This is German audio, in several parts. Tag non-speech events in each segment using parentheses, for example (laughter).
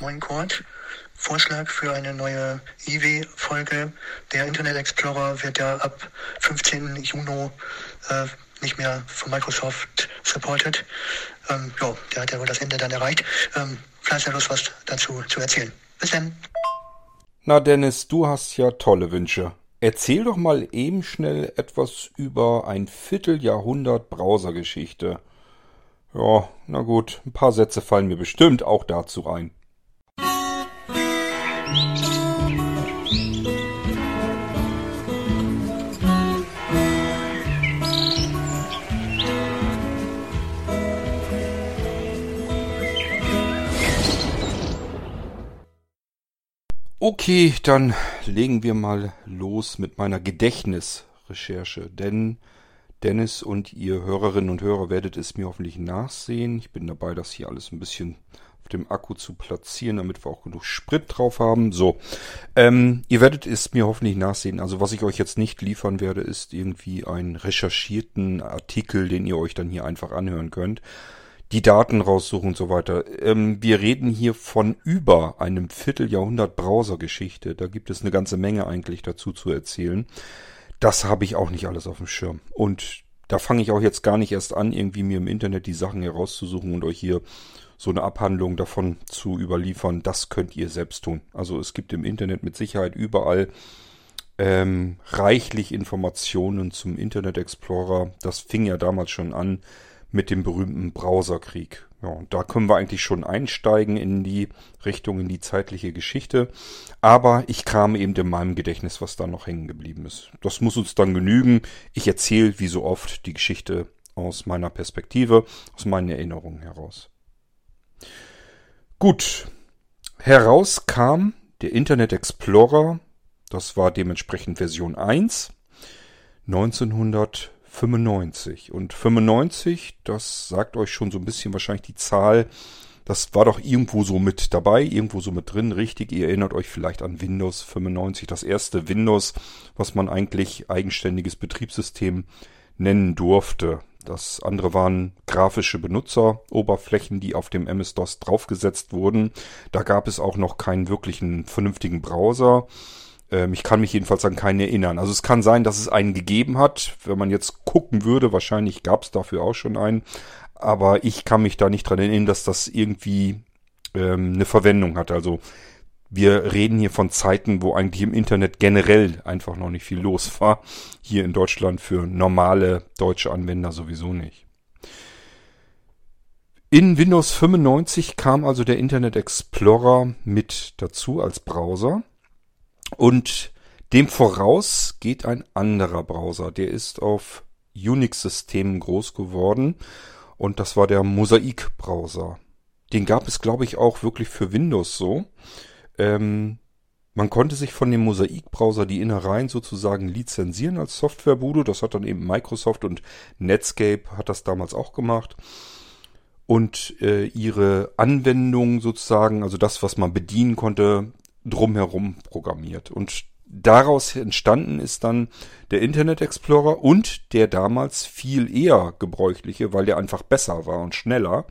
Moin Kurt. Vorschlag für eine neue IW-Folge. Der Internet Explorer wird ja ab 15. Juni äh, nicht mehr von Microsoft supported. Ähm, ja, der hat ja wohl das Ende dann erreicht. Ähm, vielleicht ja Lust, was dazu zu erzählen. Bis dann. Na Dennis, du hast ja tolle Wünsche. Erzähl doch mal eben schnell etwas über ein Vierteljahrhundert Browsergeschichte. Ja, na gut, ein paar Sätze fallen mir bestimmt auch dazu ein. Okay, dann legen wir mal los mit meiner Gedächtnisrecherche, denn Dennis und ihr Hörerinnen und Hörer werdet es mir hoffentlich nachsehen. Ich bin dabei, das hier alles ein bisschen auf dem Akku zu platzieren, damit wir auch genug Sprit drauf haben. So, ähm, ihr werdet es mir hoffentlich nachsehen. Also was ich euch jetzt nicht liefern werde, ist irgendwie einen recherchierten Artikel, den ihr euch dann hier einfach anhören könnt die Daten raussuchen und so weiter. Ähm, wir reden hier von über einem Vierteljahrhundert Browsergeschichte. Da gibt es eine ganze Menge eigentlich dazu zu erzählen. Das habe ich auch nicht alles auf dem Schirm. Und da fange ich auch jetzt gar nicht erst an, irgendwie mir im Internet die Sachen herauszusuchen und euch hier so eine Abhandlung davon zu überliefern. Das könnt ihr selbst tun. Also es gibt im Internet mit Sicherheit überall ähm, reichlich Informationen zum Internet Explorer. Das fing ja damals schon an mit dem berühmten Browserkrieg. Ja, und da können wir eigentlich schon einsteigen in die Richtung, in die zeitliche Geschichte. Aber ich kam eben in meinem Gedächtnis, was da noch hängen geblieben ist. Das muss uns dann genügen. Ich erzähle, wie so oft, die Geschichte aus meiner Perspektive, aus meinen Erinnerungen heraus. Gut. Heraus kam der Internet Explorer. Das war dementsprechend Version 1. 1900 95. Und 95, das sagt euch schon so ein bisschen wahrscheinlich die Zahl, das war doch irgendwo so mit dabei, irgendwo so mit drin, richtig. Ihr erinnert euch vielleicht an Windows 95, das erste Windows, was man eigentlich eigenständiges Betriebssystem nennen durfte. Das andere waren grafische Benutzeroberflächen, die auf dem MS-DOS draufgesetzt wurden. Da gab es auch noch keinen wirklichen vernünftigen Browser. Ähm, ich kann mich jedenfalls an keinen erinnern. Also es kann sein, dass es einen gegeben hat. Wenn man jetzt gucken würde, wahrscheinlich gab es dafür auch schon einen. Aber ich kann mich da nicht dran erinnern, dass das irgendwie ähm, eine Verwendung hat. Also wir reden hier von Zeiten, wo eigentlich im Internet generell einfach noch nicht viel los war. Hier in Deutschland für normale deutsche Anwender sowieso nicht. In Windows 95 kam also der Internet Explorer mit dazu als Browser. Und dem voraus geht ein anderer Browser. Der ist auf Unix-Systemen groß geworden. Und das war der Mosaik-Browser. Den gab es, glaube ich, auch wirklich für Windows so. Ähm, man konnte sich von dem Mosaik-Browser die Innereien sozusagen lizenzieren als Softwarebude. Das hat dann eben Microsoft und Netscape hat das damals auch gemacht. Und äh, ihre Anwendung sozusagen, also das, was man bedienen konnte, drumherum programmiert. Und daraus entstanden ist dann der Internet Explorer und der damals viel eher gebräuchliche, weil der einfach besser war und schneller,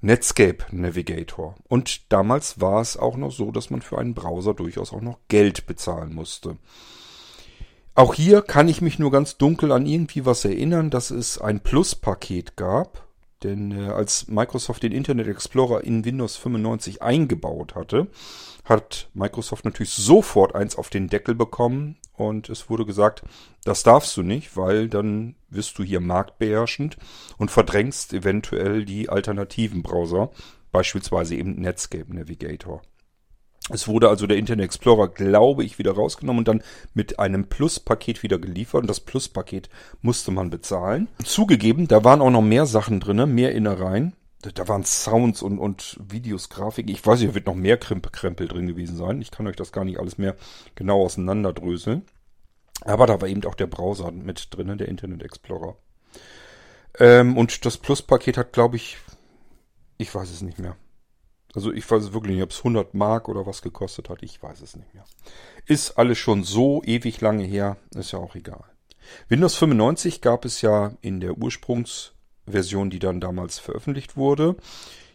Netscape Navigator. Und damals war es auch noch so, dass man für einen Browser durchaus auch noch Geld bezahlen musste. Auch hier kann ich mich nur ganz dunkel an irgendwie was erinnern, dass es ein Plus-Paket gab. Denn äh, als Microsoft den Internet Explorer in Windows 95 eingebaut hatte, hat Microsoft natürlich sofort eins auf den Deckel bekommen und es wurde gesagt, das darfst du nicht, weil dann wirst du hier marktbeherrschend und verdrängst eventuell die alternativen Browser, beispielsweise eben Netscape Navigator. Es wurde also der Internet Explorer, glaube ich, wieder rausgenommen und dann mit einem Plus-Paket wieder geliefert. Und das Plus-Paket musste man bezahlen. Zugegeben, da waren auch noch mehr Sachen drin, mehr Innereien da waren Sounds und, und Videos, Grafik. Ich weiß nicht, wird noch mehr Krempel drin gewesen sein. Ich kann euch das gar nicht alles mehr genau auseinanderdröseln. Aber da war eben auch der Browser mit drin, der Internet Explorer. Ähm, und das Plus-Paket hat, glaube ich, ich weiß es nicht mehr. Also ich weiß es wirklich nicht, ob es 100 Mark oder was gekostet hat. Ich weiß es nicht mehr. Ist alles schon so ewig lange her. Ist ja auch egal. Windows 95 gab es ja in der Ursprungs- Version, die dann damals veröffentlicht wurde.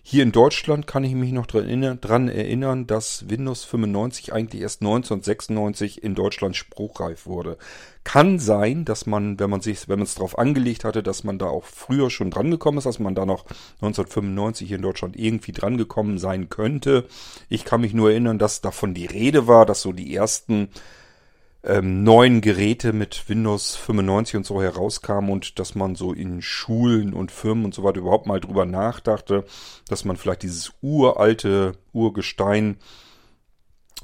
Hier in Deutschland kann ich mich noch dran erinnern, dass Windows 95 eigentlich erst 1996 in Deutschland spruchreif wurde. Kann sein, dass man, wenn man sich, wenn man es darauf angelegt hatte, dass man da auch früher schon dran gekommen ist, dass man da noch 1995 hier in Deutschland irgendwie dran gekommen sein könnte. Ich kann mich nur erinnern, dass davon die Rede war, dass so die ersten ähm, neuen Geräte mit Windows 95 und so herauskamen und dass man so in Schulen und Firmen und so weiter überhaupt mal drüber nachdachte, dass man vielleicht dieses uralte Urgestein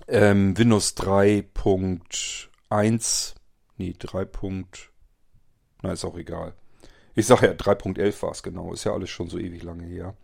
ähm, Windows 3.1, nee, 3. Na, ist auch egal. Ich sage ja, 3.11 war es genau, ist ja alles schon so ewig lange her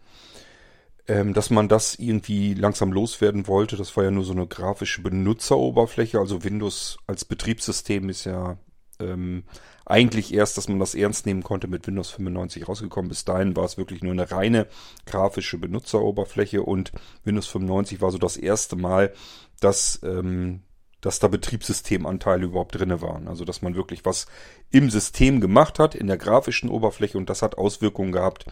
ähm, dass man das irgendwie langsam loswerden wollte. Das war ja nur so eine grafische Benutzeroberfläche. Also Windows als Betriebssystem ist ja ähm, eigentlich erst, dass man das ernst nehmen konnte mit Windows 95 rausgekommen. Bis dahin war es wirklich nur eine reine grafische Benutzeroberfläche und Windows 95 war so das erste Mal, dass, ähm, dass da Betriebssystemanteile überhaupt drinne waren. Also dass man wirklich was im System gemacht hat, in der grafischen Oberfläche und das hat Auswirkungen gehabt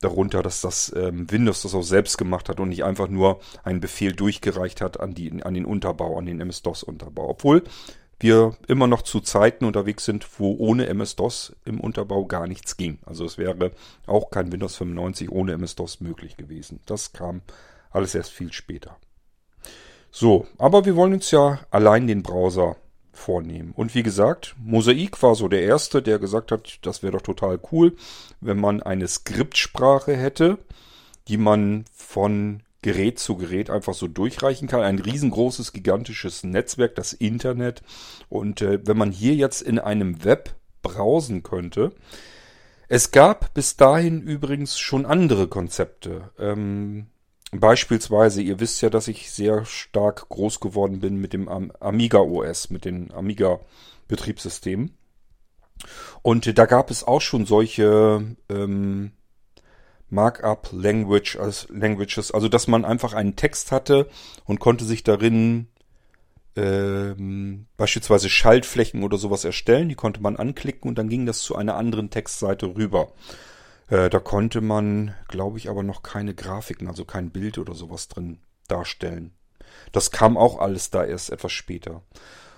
darunter, dass das ähm, Windows das auch selbst gemacht hat und nicht einfach nur einen Befehl durchgereicht hat an, die, an den Unterbau, an den MS-DOS-Unterbau. Obwohl wir immer noch zu Zeiten unterwegs sind, wo ohne MS-DOS im Unterbau gar nichts ging. Also es wäre auch kein Windows 95 ohne MS-DOS möglich gewesen. Das kam alles erst viel später. So, aber wir wollen uns ja allein den Browser vornehmen. Und wie gesagt, Mosaik war so der erste, der gesagt hat, das wäre doch total cool, wenn man eine Skriptsprache hätte, die man von Gerät zu Gerät einfach so durchreichen kann. Ein riesengroßes, gigantisches Netzwerk, das Internet. Und äh, wenn man hier jetzt in einem Web browsen könnte, es gab bis dahin übrigens schon andere Konzepte. Ähm, Beispielsweise, ihr wisst ja, dass ich sehr stark groß geworden bin mit dem Amiga OS, mit den Amiga Betriebssystemen. Und da gab es auch schon solche ähm, Markup Language, als Languages, also dass man einfach einen Text hatte und konnte sich darin ähm, beispielsweise Schaltflächen oder sowas erstellen. Die konnte man anklicken und dann ging das zu einer anderen Textseite rüber. Äh, da konnte man, glaube ich, aber noch keine Grafiken, also kein Bild oder sowas drin darstellen. Das kam auch alles da erst etwas später.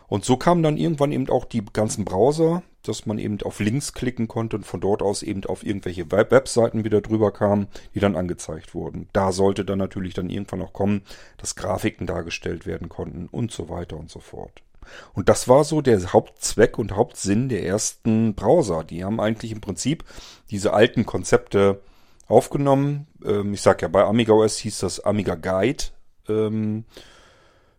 Und so kamen dann irgendwann eben auch die ganzen Browser, dass man eben auf Links klicken konnte und von dort aus eben auf irgendwelche Web Webseiten wieder drüber kamen, die dann angezeigt wurden. Da sollte dann natürlich dann irgendwann auch kommen, dass Grafiken dargestellt werden konnten und so weiter und so fort. Und das war so der Hauptzweck und Hauptsinn der ersten Browser. Die haben eigentlich im Prinzip diese alten Konzepte aufgenommen. Ähm, ich sag ja, bei Amiga OS hieß das Amiga Guide. Ähm,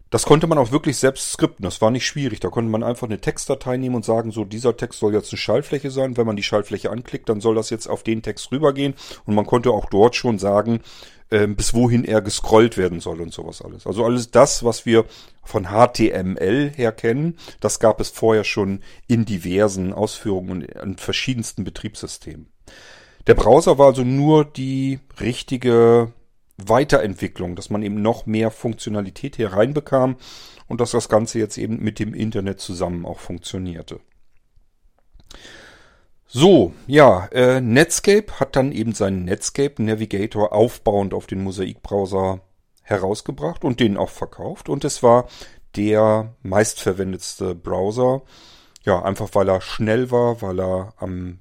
das konnte man auch wirklich selbst skripten. Das war nicht schwierig. Da konnte man einfach eine Textdatei nehmen und sagen, so dieser Text soll jetzt eine Schaltfläche sein. Wenn man die Schaltfläche anklickt, dann soll das jetzt auf den Text rübergehen. Und man konnte auch dort schon sagen, äh, bis wohin er gescrollt werden soll und sowas alles. Also alles das, was wir von HTML her kennen, das gab es vorher schon in diversen Ausführungen und in verschiedensten Betriebssystemen. Der Browser war also nur die richtige Weiterentwicklung, dass man eben noch mehr Funktionalität hereinbekam und dass das Ganze jetzt eben mit dem Internet zusammen auch funktionierte. So, ja, äh, Netscape hat dann eben seinen Netscape Navigator aufbauend auf den Mosaik-Browser herausgebracht und den auch verkauft. Und es war der meistverwendetste Browser. Ja, einfach weil er schnell war, weil er am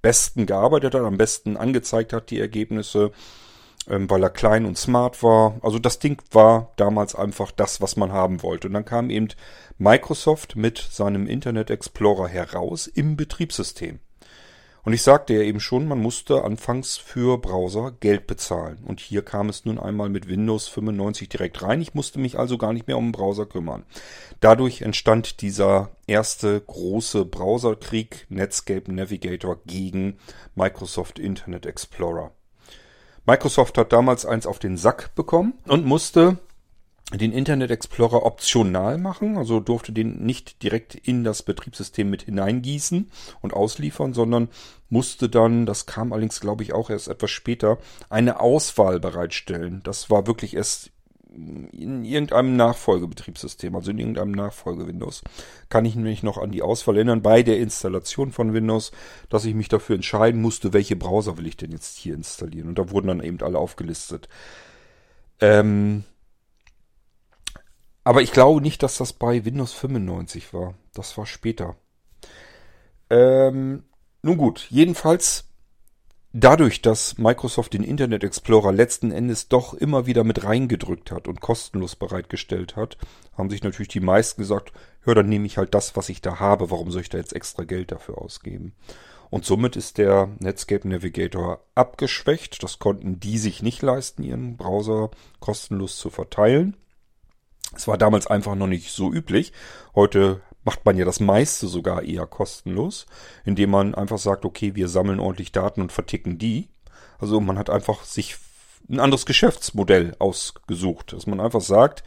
besten gearbeitet hat, am besten angezeigt hat die Ergebnisse, ähm, weil er klein und smart war. Also das Ding war damals einfach das, was man haben wollte. Und dann kam eben Microsoft mit seinem Internet Explorer heraus im Betriebssystem. Und ich sagte ja eben schon, man musste anfangs für Browser Geld bezahlen. Und hier kam es nun einmal mit Windows 95 direkt rein. Ich musste mich also gar nicht mehr um den Browser kümmern. Dadurch entstand dieser erste große Browserkrieg Netscape Navigator gegen Microsoft Internet Explorer. Microsoft hat damals eins auf den Sack bekommen und musste den Internet Explorer optional machen, also durfte den nicht direkt in das Betriebssystem mit hineingießen und ausliefern, sondern musste dann, das kam allerdings glaube ich auch erst etwas später, eine Auswahl bereitstellen. Das war wirklich erst in irgendeinem Nachfolgebetriebssystem, also in irgendeinem Nachfolge-Windows. Kann ich mich noch an die Auswahl erinnern bei der Installation von Windows, dass ich mich dafür entscheiden musste, welche Browser will ich denn jetzt hier installieren. Und da wurden dann eben alle aufgelistet. Ähm, aber ich glaube nicht, dass das bei Windows 95 war. Das war später. Ähm, nun gut, jedenfalls Dadurch, dass Microsoft den Internet Explorer letzten Endes doch immer wieder mit reingedrückt hat und kostenlos bereitgestellt hat, haben sich natürlich die meisten gesagt, hör, dann nehme ich halt das, was ich da habe, warum soll ich da jetzt extra Geld dafür ausgeben? Und somit ist der Netscape Navigator abgeschwächt. Das konnten die sich nicht leisten, ihren Browser kostenlos zu verteilen. Es war damals einfach noch nicht so üblich. Heute macht man ja das meiste sogar eher kostenlos, indem man einfach sagt, okay, wir sammeln ordentlich Daten und verticken die. Also man hat einfach sich ein anderes Geschäftsmodell ausgesucht, dass man einfach sagt,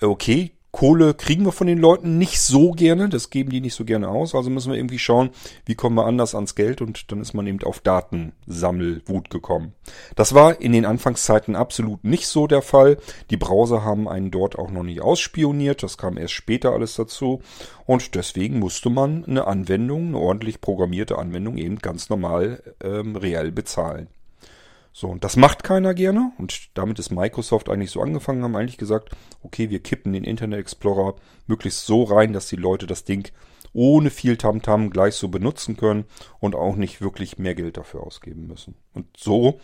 okay, Kohle kriegen wir von den Leuten nicht so gerne, das geben die nicht so gerne aus, also müssen wir irgendwie schauen, wie kommen wir anders ans Geld und dann ist man eben auf Datensammelwut gekommen. Das war in den Anfangszeiten absolut nicht so der Fall. Die Browser haben einen dort auch noch nicht ausspioniert, das kam erst später alles dazu und deswegen musste man eine Anwendung, eine ordentlich programmierte Anwendung eben ganz normal ähm, reell bezahlen. So, und das macht keiner gerne. Und damit ist Microsoft eigentlich so angefangen, haben eigentlich gesagt, okay, wir kippen den Internet Explorer möglichst so rein, dass die Leute das Ding ohne viel Tamtam -Tam gleich so benutzen können und auch nicht wirklich mehr Geld dafür ausgeben müssen. Und so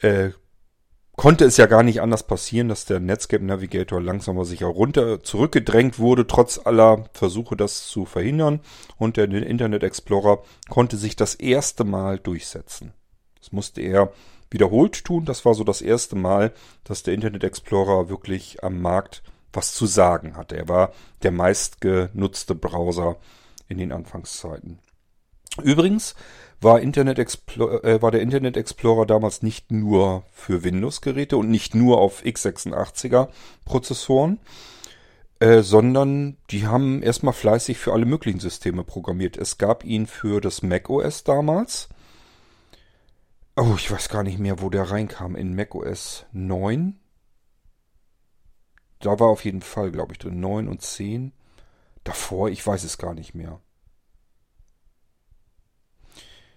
äh, konnte es ja gar nicht anders passieren, dass der Netscape Navigator langsam aber sicher runter zurückgedrängt wurde, trotz aller Versuche, das zu verhindern. Und der Internet Explorer konnte sich das erste Mal durchsetzen. Das musste er wiederholt tun. Das war so das erste Mal, dass der Internet Explorer wirklich am Markt was zu sagen hatte. Er war der meistgenutzte Browser in den Anfangszeiten. Übrigens war, Internet Explorer, äh, war der Internet Explorer damals nicht nur für Windows-Geräte und nicht nur auf x86er Prozessoren, äh, sondern die haben erstmal fleißig für alle möglichen Systeme programmiert. Es gab ihn für das Mac OS damals. Oh, ich weiß gar nicht mehr, wo der reinkam. In macOS 9. Da war auf jeden Fall, glaube ich, drin 9 und 10. Davor, ich weiß es gar nicht mehr.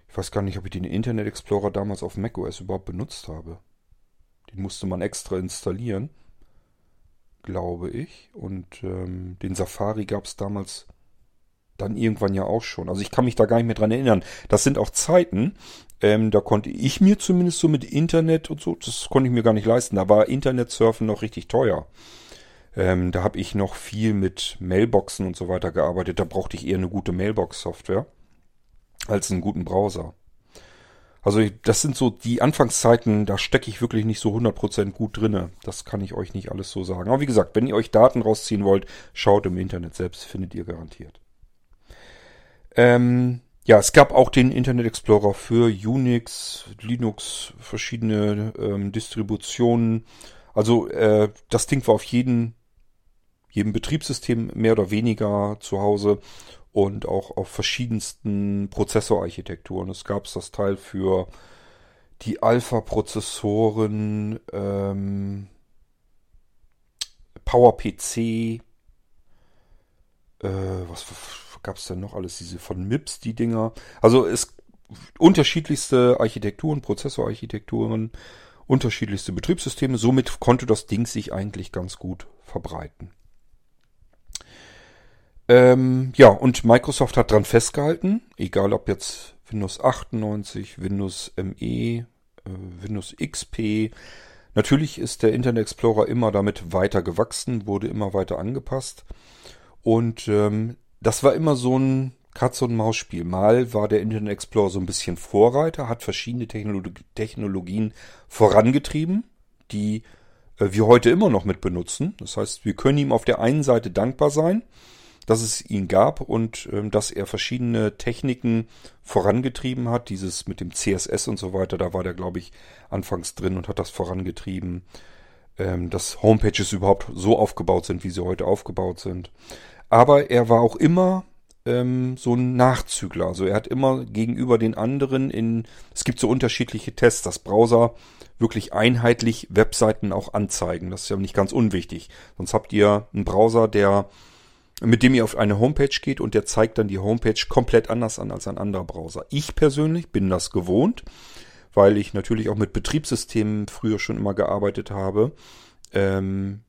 Ich weiß gar nicht, ob ich den Internet Explorer damals auf macOS überhaupt benutzt habe. Den musste man extra installieren, glaube ich. Und ähm, den Safari gab es damals dann irgendwann ja auch schon. Also ich kann mich da gar nicht mehr dran erinnern. Das sind auch Zeiten, ähm, da konnte ich mir zumindest so mit Internet und so, das konnte ich mir gar nicht leisten. Da war Internetsurfen noch richtig teuer. Ähm, da habe ich noch viel mit Mailboxen und so weiter gearbeitet. Da brauchte ich eher eine gute Mailbox-Software als einen guten Browser. Also das sind so die Anfangszeiten, da stecke ich wirklich nicht so 100% gut drinne. Das kann ich euch nicht alles so sagen. Aber wie gesagt, wenn ihr euch Daten rausziehen wollt, schaut im Internet selbst, findet ihr garantiert. Ähm, ja, es gab auch den Internet Explorer für Unix, Linux, verschiedene ähm, Distributionen. Also äh, das Ding war auf jeden, jedem Betriebssystem mehr oder weniger zu Hause und auch auf verschiedensten Prozessorarchitekturen. Es gab das Teil für die Alpha-Prozessoren, ähm, PowerPC, äh, was gab es denn noch alles? Diese von MIPS, die Dinger. Also es unterschiedlichste Architekturen, Prozessorarchitekturen, unterschiedlichste Betriebssysteme. Somit konnte das Ding sich eigentlich ganz gut verbreiten. Ähm, ja, und Microsoft hat dran festgehalten, egal ob jetzt Windows 98, Windows ME, äh, Windows XP. Natürlich ist der Internet Explorer immer damit weiter gewachsen, wurde immer weiter angepasst. Und ähm, das war immer so ein Katz- und Maus-Spiel. Mal war der Internet Explorer so ein bisschen Vorreiter, hat verschiedene Technolog Technologien vorangetrieben, die äh, wir heute immer noch mit benutzen. Das heißt, wir können ihm auf der einen Seite dankbar sein, dass es ihn gab und ähm, dass er verschiedene Techniken vorangetrieben hat. Dieses mit dem CSS und so weiter, da war der, glaube ich, anfangs drin und hat das vorangetrieben, ähm, dass Homepages überhaupt so aufgebaut sind, wie sie heute aufgebaut sind. Aber er war auch immer ähm, so ein Nachzügler. Also er hat immer gegenüber den anderen in, es gibt so unterschiedliche Tests, dass Browser wirklich einheitlich Webseiten auch anzeigen. Das ist ja nicht ganz unwichtig. Sonst habt ihr einen Browser, der mit dem ihr auf eine Homepage geht und der zeigt dann die Homepage komplett anders an als ein anderer Browser. Ich persönlich bin das gewohnt, weil ich natürlich auch mit Betriebssystemen früher schon immer gearbeitet habe. Ähm,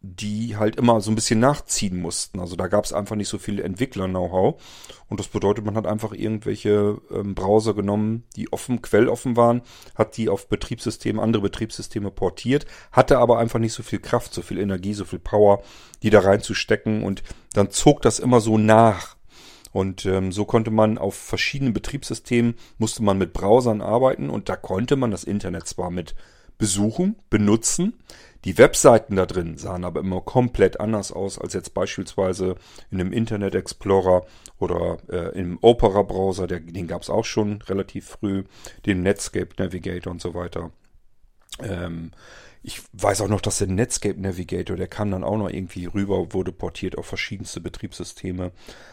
die halt immer so ein bisschen nachziehen mussten. Also da gab es einfach nicht so viel Entwickler-Know-how. Und das bedeutet, man hat einfach irgendwelche ähm, Browser genommen, die offen, quelloffen waren, hat die auf Betriebssysteme, andere Betriebssysteme portiert, hatte aber einfach nicht so viel Kraft, so viel Energie, so viel Power, die da reinzustecken. Und dann zog das immer so nach. Und ähm, so konnte man auf verschiedenen Betriebssystemen, musste man mit Browsern arbeiten und da konnte man das Internet zwar mit besuchen, benutzen, die Webseiten da drin sahen aber immer komplett anders aus als jetzt beispielsweise in einem Internet Explorer oder äh, im Opera Browser, der, den gab es auch schon relativ früh, den Netscape Navigator und so weiter. Ähm, ich weiß auch noch, dass der Netscape Navigator, der kam dann auch noch irgendwie rüber, wurde portiert auf verschiedenste Betriebssysteme.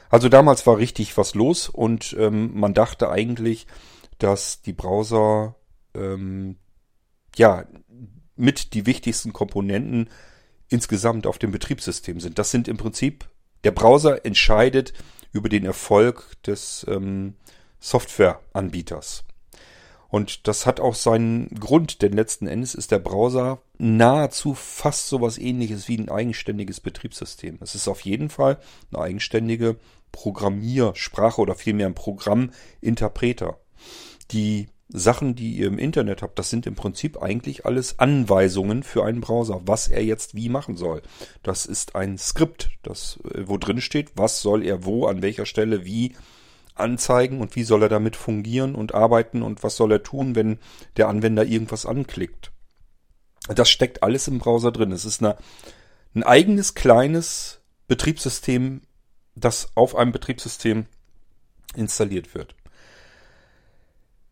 Also damals war richtig was los und ähm, man dachte eigentlich, dass die Browser ähm, ja mit die wichtigsten Komponenten insgesamt auf dem Betriebssystem sind. Das sind im Prinzip, der Browser entscheidet über den Erfolg des ähm, Softwareanbieters. Und das hat auch seinen Grund, denn letzten Endes ist der Browser nahezu fast sowas ähnliches wie ein eigenständiges Betriebssystem. Es ist auf jeden Fall eine eigenständige Programmiersprache oder vielmehr ein Programminterpreter. Die Sachen, die ihr im Internet habt, das sind im Prinzip eigentlich alles Anweisungen für einen Browser, was er jetzt wie machen soll. Das ist ein Skript, das, äh, wo drin steht, was soll er wo, an welcher Stelle, wie anzeigen und wie soll er damit fungieren und arbeiten und was soll er tun, wenn der Anwender irgendwas anklickt. Das steckt alles im Browser drin. Es ist eine, ein eigenes kleines Betriebssystem, das auf einem Betriebssystem installiert wird.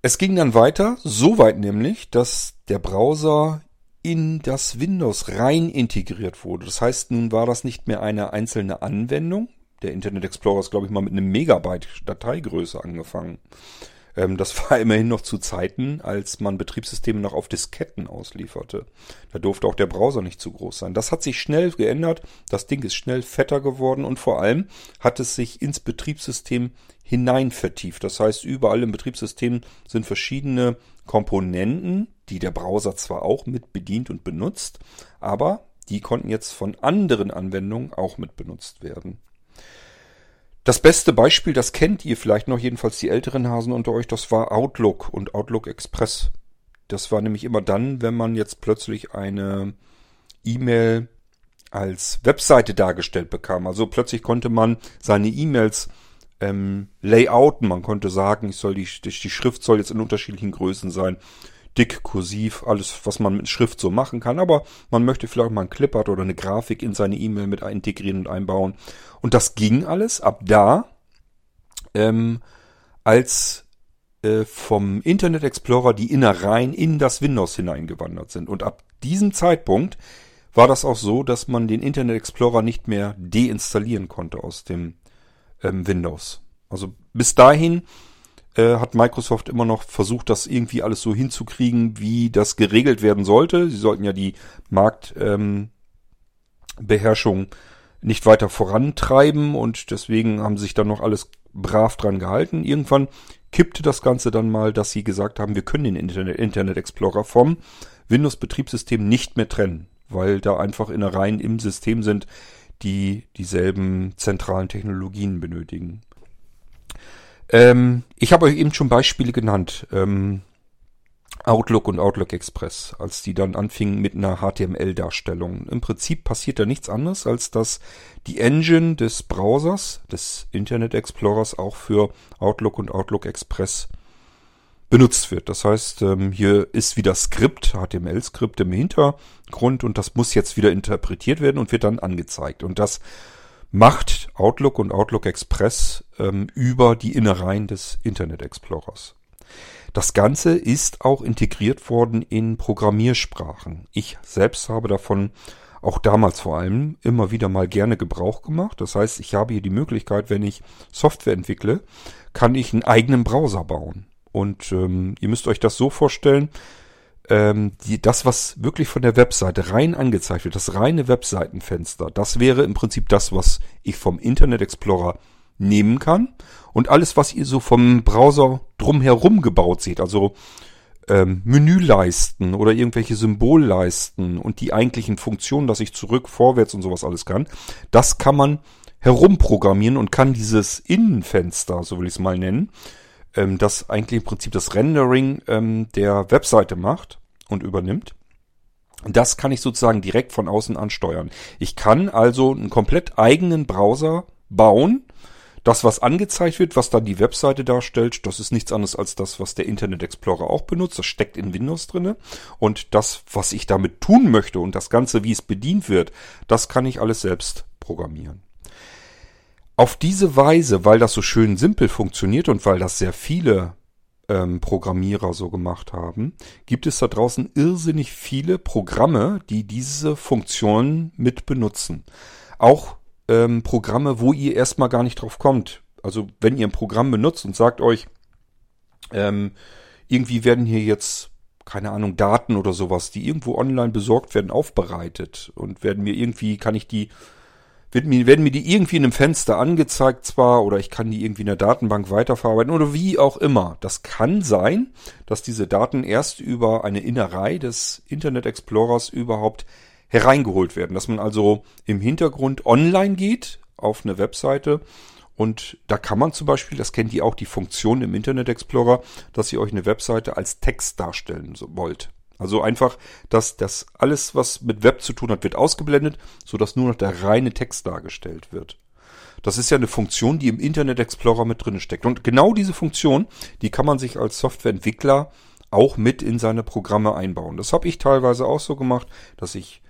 Es ging dann weiter, so weit nämlich, dass der Browser in das Windows rein integriert wurde. Das heißt, nun war das nicht mehr eine einzelne Anwendung. Der Internet Explorer ist, glaube ich, mal mit einem Megabyte Dateigröße angefangen. Ähm, das (laughs) war immerhin noch zu Zeiten, als man Betriebssysteme noch auf Disketten auslieferte. Da durfte auch der Browser nicht zu groß sein. Das hat sich schnell geändert. Das Ding ist schnell fetter geworden und vor allem hat es sich ins Betriebssystem hinein vertieft. Das heißt, überall im Betriebssystem sind verschiedene Komponenten, die der Browser zwar auch mit bedient und benutzt, aber die konnten jetzt von anderen Anwendungen auch mit benutzt werden. Das beste Beispiel, das kennt ihr vielleicht noch, jedenfalls die älteren Hasen unter euch, das war Outlook und Outlook Express. Das war nämlich immer dann, wenn man jetzt plötzlich eine E-Mail als Webseite dargestellt bekam. Also plötzlich konnte man seine E-Mails ähm, layouten. Man konnte sagen, ich soll die, die Schrift soll jetzt in unterschiedlichen Größen sein dick, kursiv, alles, was man mit Schrift so machen kann. Aber man möchte vielleicht mal ein Clipart oder eine Grafik in seine E-Mail mit integrieren und einbauen. Und das ging alles ab da, ähm, als äh, vom Internet Explorer die Innereien in das Windows hineingewandert sind. Und ab diesem Zeitpunkt war das auch so, dass man den Internet Explorer nicht mehr deinstallieren konnte aus dem ähm, Windows. Also bis dahin äh, hat Microsoft immer noch versucht, das irgendwie alles so hinzukriegen, wie das geregelt werden sollte. Sie sollten ja die Marktbeherrschung ähm, nicht weiter vorantreiben und deswegen haben sich dann noch alles brav dran gehalten. Irgendwann kippte das Ganze dann mal, dass sie gesagt haben, wir können den Internet, Internet Explorer vom Windows-Betriebssystem nicht mehr trennen, weil da einfach Innereien im System sind, die dieselben zentralen Technologien benötigen. Ähm, ich habe euch eben schon Beispiele genannt. Ähm, Outlook und Outlook Express, als die dann anfingen mit einer HTML-Darstellung. Im Prinzip passiert da nichts anderes, als dass die Engine des Browsers, des Internet Explorers auch für Outlook und Outlook Express benutzt wird. Das heißt, ähm, hier ist wieder Skript, HTML-Skript im Hintergrund und das muss jetzt wieder interpretiert werden und wird dann angezeigt. Und das macht Outlook und Outlook Express ähm, über die Innereien des Internet Explorers. Das Ganze ist auch integriert worden in Programmiersprachen. Ich selbst habe davon auch damals vor allem immer wieder mal gerne Gebrauch gemacht. Das heißt, ich habe hier die Möglichkeit, wenn ich Software entwickle, kann ich einen eigenen Browser bauen. Und ähm, ihr müsst euch das so vorstellen, ähm, die, das, was wirklich von der Webseite rein angezeigt wird, das reine Webseitenfenster, das wäre im Prinzip das, was ich vom Internet Explorer nehmen kann. Und alles, was ihr so vom Browser drumherum gebaut seht, also ähm, Menüleisten oder irgendwelche Symbolleisten und die eigentlichen Funktionen, dass ich zurück, vorwärts und sowas alles kann, das kann man herumprogrammieren und kann dieses Innenfenster, so will ich es mal nennen, ähm, das eigentlich im Prinzip das Rendering ähm, der Webseite macht und übernimmt. Das kann ich sozusagen direkt von außen ansteuern. Ich kann also einen komplett eigenen Browser bauen. Das, was angezeigt wird, was dann die Webseite darstellt, das ist nichts anderes als das, was der Internet Explorer auch benutzt. Das steckt in Windows drinne. Und das, was ich damit tun möchte und das Ganze, wie es bedient wird, das kann ich alles selbst programmieren. Auf diese Weise, weil das so schön simpel funktioniert und weil das sehr viele ähm, Programmierer so gemacht haben, gibt es da draußen irrsinnig viele Programme, die diese Funktionen mit benutzen. Auch ähm, Programme, wo ihr erstmal gar nicht drauf kommt. Also wenn ihr ein Programm benutzt und sagt euch, ähm, irgendwie werden hier jetzt keine Ahnung, Daten oder sowas, die irgendwo online besorgt werden, aufbereitet und werden mir irgendwie, kann ich die wird mir, werden mir die irgendwie in einem Fenster angezeigt zwar oder ich kann die irgendwie in der Datenbank weiterverarbeiten oder wie auch immer. Das kann sein, dass diese Daten erst über eine Innerei des Internet Explorers überhaupt hereingeholt werden. Dass man also im Hintergrund online geht auf eine Webseite und da kann man zum Beispiel, das kennt ihr auch, die Funktion im Internet Explorer, dass ihr euch eine Webseite als Text darstellen wollt. Also einfach, dass das alles, was mit Web zu tun hat, wird ausgeblendet, sodass nur noch der reine Text dargestellt wird. Das ist ja eine Funktion, die im Internet Explorer mit drin steckt. Und genau diese Funktion, die kann man sich als Softwareentwickler auch mit in seine Programme einbauen. Das habe ich teilweise auch so gemacht, dass ich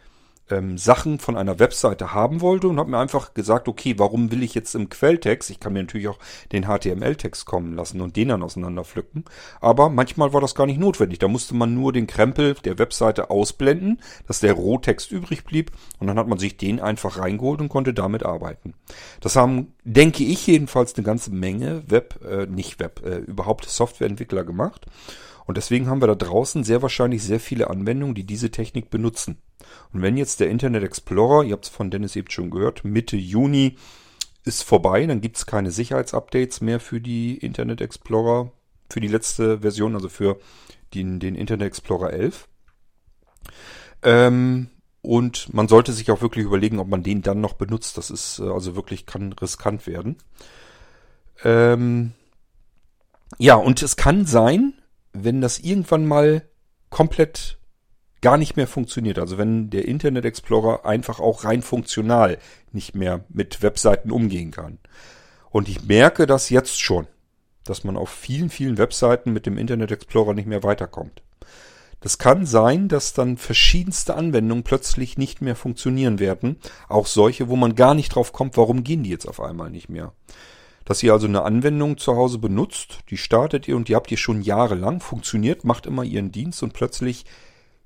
ähm, Sachen von einer Webseite haben wollte und habe mir einfach gesagt, okay, warum will ich jetzt im Quelltext, ich kann mir natürlich auch den HTML-Text kommen lassen und den dann auseinanderpflücken, aber manchmal war das gar nicht notwendig. Da musste man nur den Krempel der Webseite ausblenden, dass der Rohtext übrig blieb und dann hat man sich den einfach reingeholt und konnte damit arbeiten. Das haben, denke ich jedenfalls, eine ganze Menge Web, äh, nicht Web, äh, überhaupt Softwareentwickler gemacht. Und deswegen haben wir da draußen sehr wahrscheinlich sehr viele Anwendungen, die diese Technik benutzen. Und wenn jetzt der Internet Explorer, ihr habt es von Dennis eben schon gehört, Mitte Juni ist vorbei, dann gibt es keine Sicherheitsupdates mehr für die Internet Explorer, für die letzte Version, also für den, den Internet Explorer 11. Ähm, und man sollte sich auch wirklich überlegen, ob man den dann noch benutzt. Das ist äh, also wirklich kann riskant werden. Ähm, ja, und es kann sein, wenn das irgendwann mal komplett gar nicht mehr funktioniert. Also wenn der Internet Explorer einfach auch rein funktional nicht mehr mit Webseiten umgehen kann. Und ich merke das jetzt schon, dass man auf vielen, vielen Webseiten mit dem Internet Explorer nicht mehr weiterkommt. Das kann sein, dass dann verschiedenste Anwendungen plötzlich nicht mehr funktionieren werden. Auch solche, wo man gar nicht drauf kommt, warum gehen die jetzt auf einmal nicht mehr. Dass ihr also eine Anwendung zu Hause benutzt, die startet ihr und die habt ihr schon jahrelang, funktioniert, macht immer ihren Dienst und plötzlich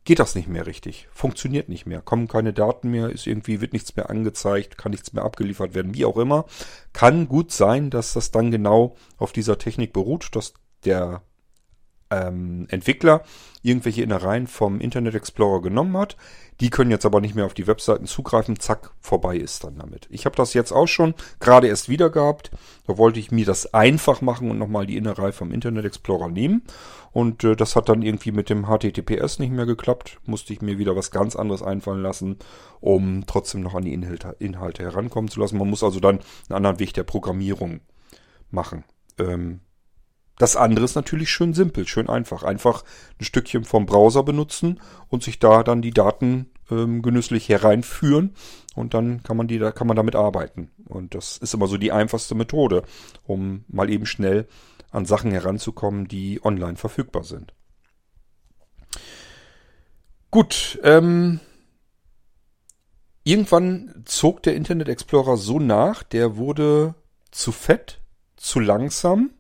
geht das nicht mehr richtig. Funktioniert nicht mehr. Kommen keine Daten mehr, ist irgendwie, wird nichts mehr angezeigt, kann nichts mehr abgeliefert werden, wie auch immer. Kann gut sein, dass das dann genau auf dieser Technik beruht, dass der ähm, Entwickler irgendwelche Innereien vom Internet Explorer genommen hat. Die können jetzt aber nicht mehr auf die Webseiten zugreifen. Zack, vorbei ist dann damit. Ich habe das jetzt auch schon gerade erst wieder gehabt. Da wollte ich mir das einfach machen und nochmal die Innerei vom Internet Explorer nehmen. Und äh, das hat dann irgendwie mit dem HTTPS nicht mehr geklappt. Musste ich mir wieder was ganz anderes einfallen lassen, um trotzdem noch an die Inhalte, Inhalte herankommen zu lassen. Man muss also dann einen anderen Weg der Programmierung machen. Ähm, das andere ist natürlich schön simpel, schön einfach. Einfach ein Stückchen vom Browser benutzen und sich da dann die Daten ähm, genüsslich hereinführen und dann kann man die, da kann man damit arbeiten. Und das ist immer so die einfachste Methode, um mal eben schnell an Sachen heranzukommen, die online verfügbar sind. Gut, ähm, irgendwann zog der Internet Explorer so nach, der wurde zu fett, zu langsam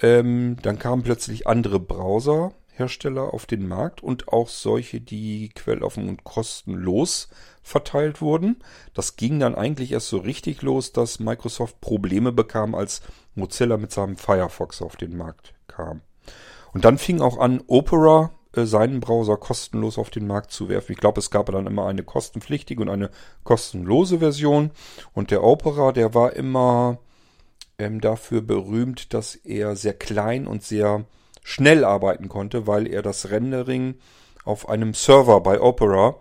ähm, dann kamen plötzlich andere Browser Hersteller auf den Markt und auch solche, die quelloffen und kostenlos verteilt wurden. Das ging dann eigentlich erst so richtig los, dass Microsoft Probleme bekam, als Mozilla mit seinem Firefox auf den Markt kam. Und dann fing auch an, Opera äh, seinen Browser kostenlos auf den Markt zu werfen. Ich glaube, es gab dann immer eine kostenpflichtige und eine kostenlose Version. Und der Opera, der war immer ähm, dafür berühmt, dass er sehr klein und sehr schnell arbeiten konnte, weil er das Rendering auf einem Server bei Opera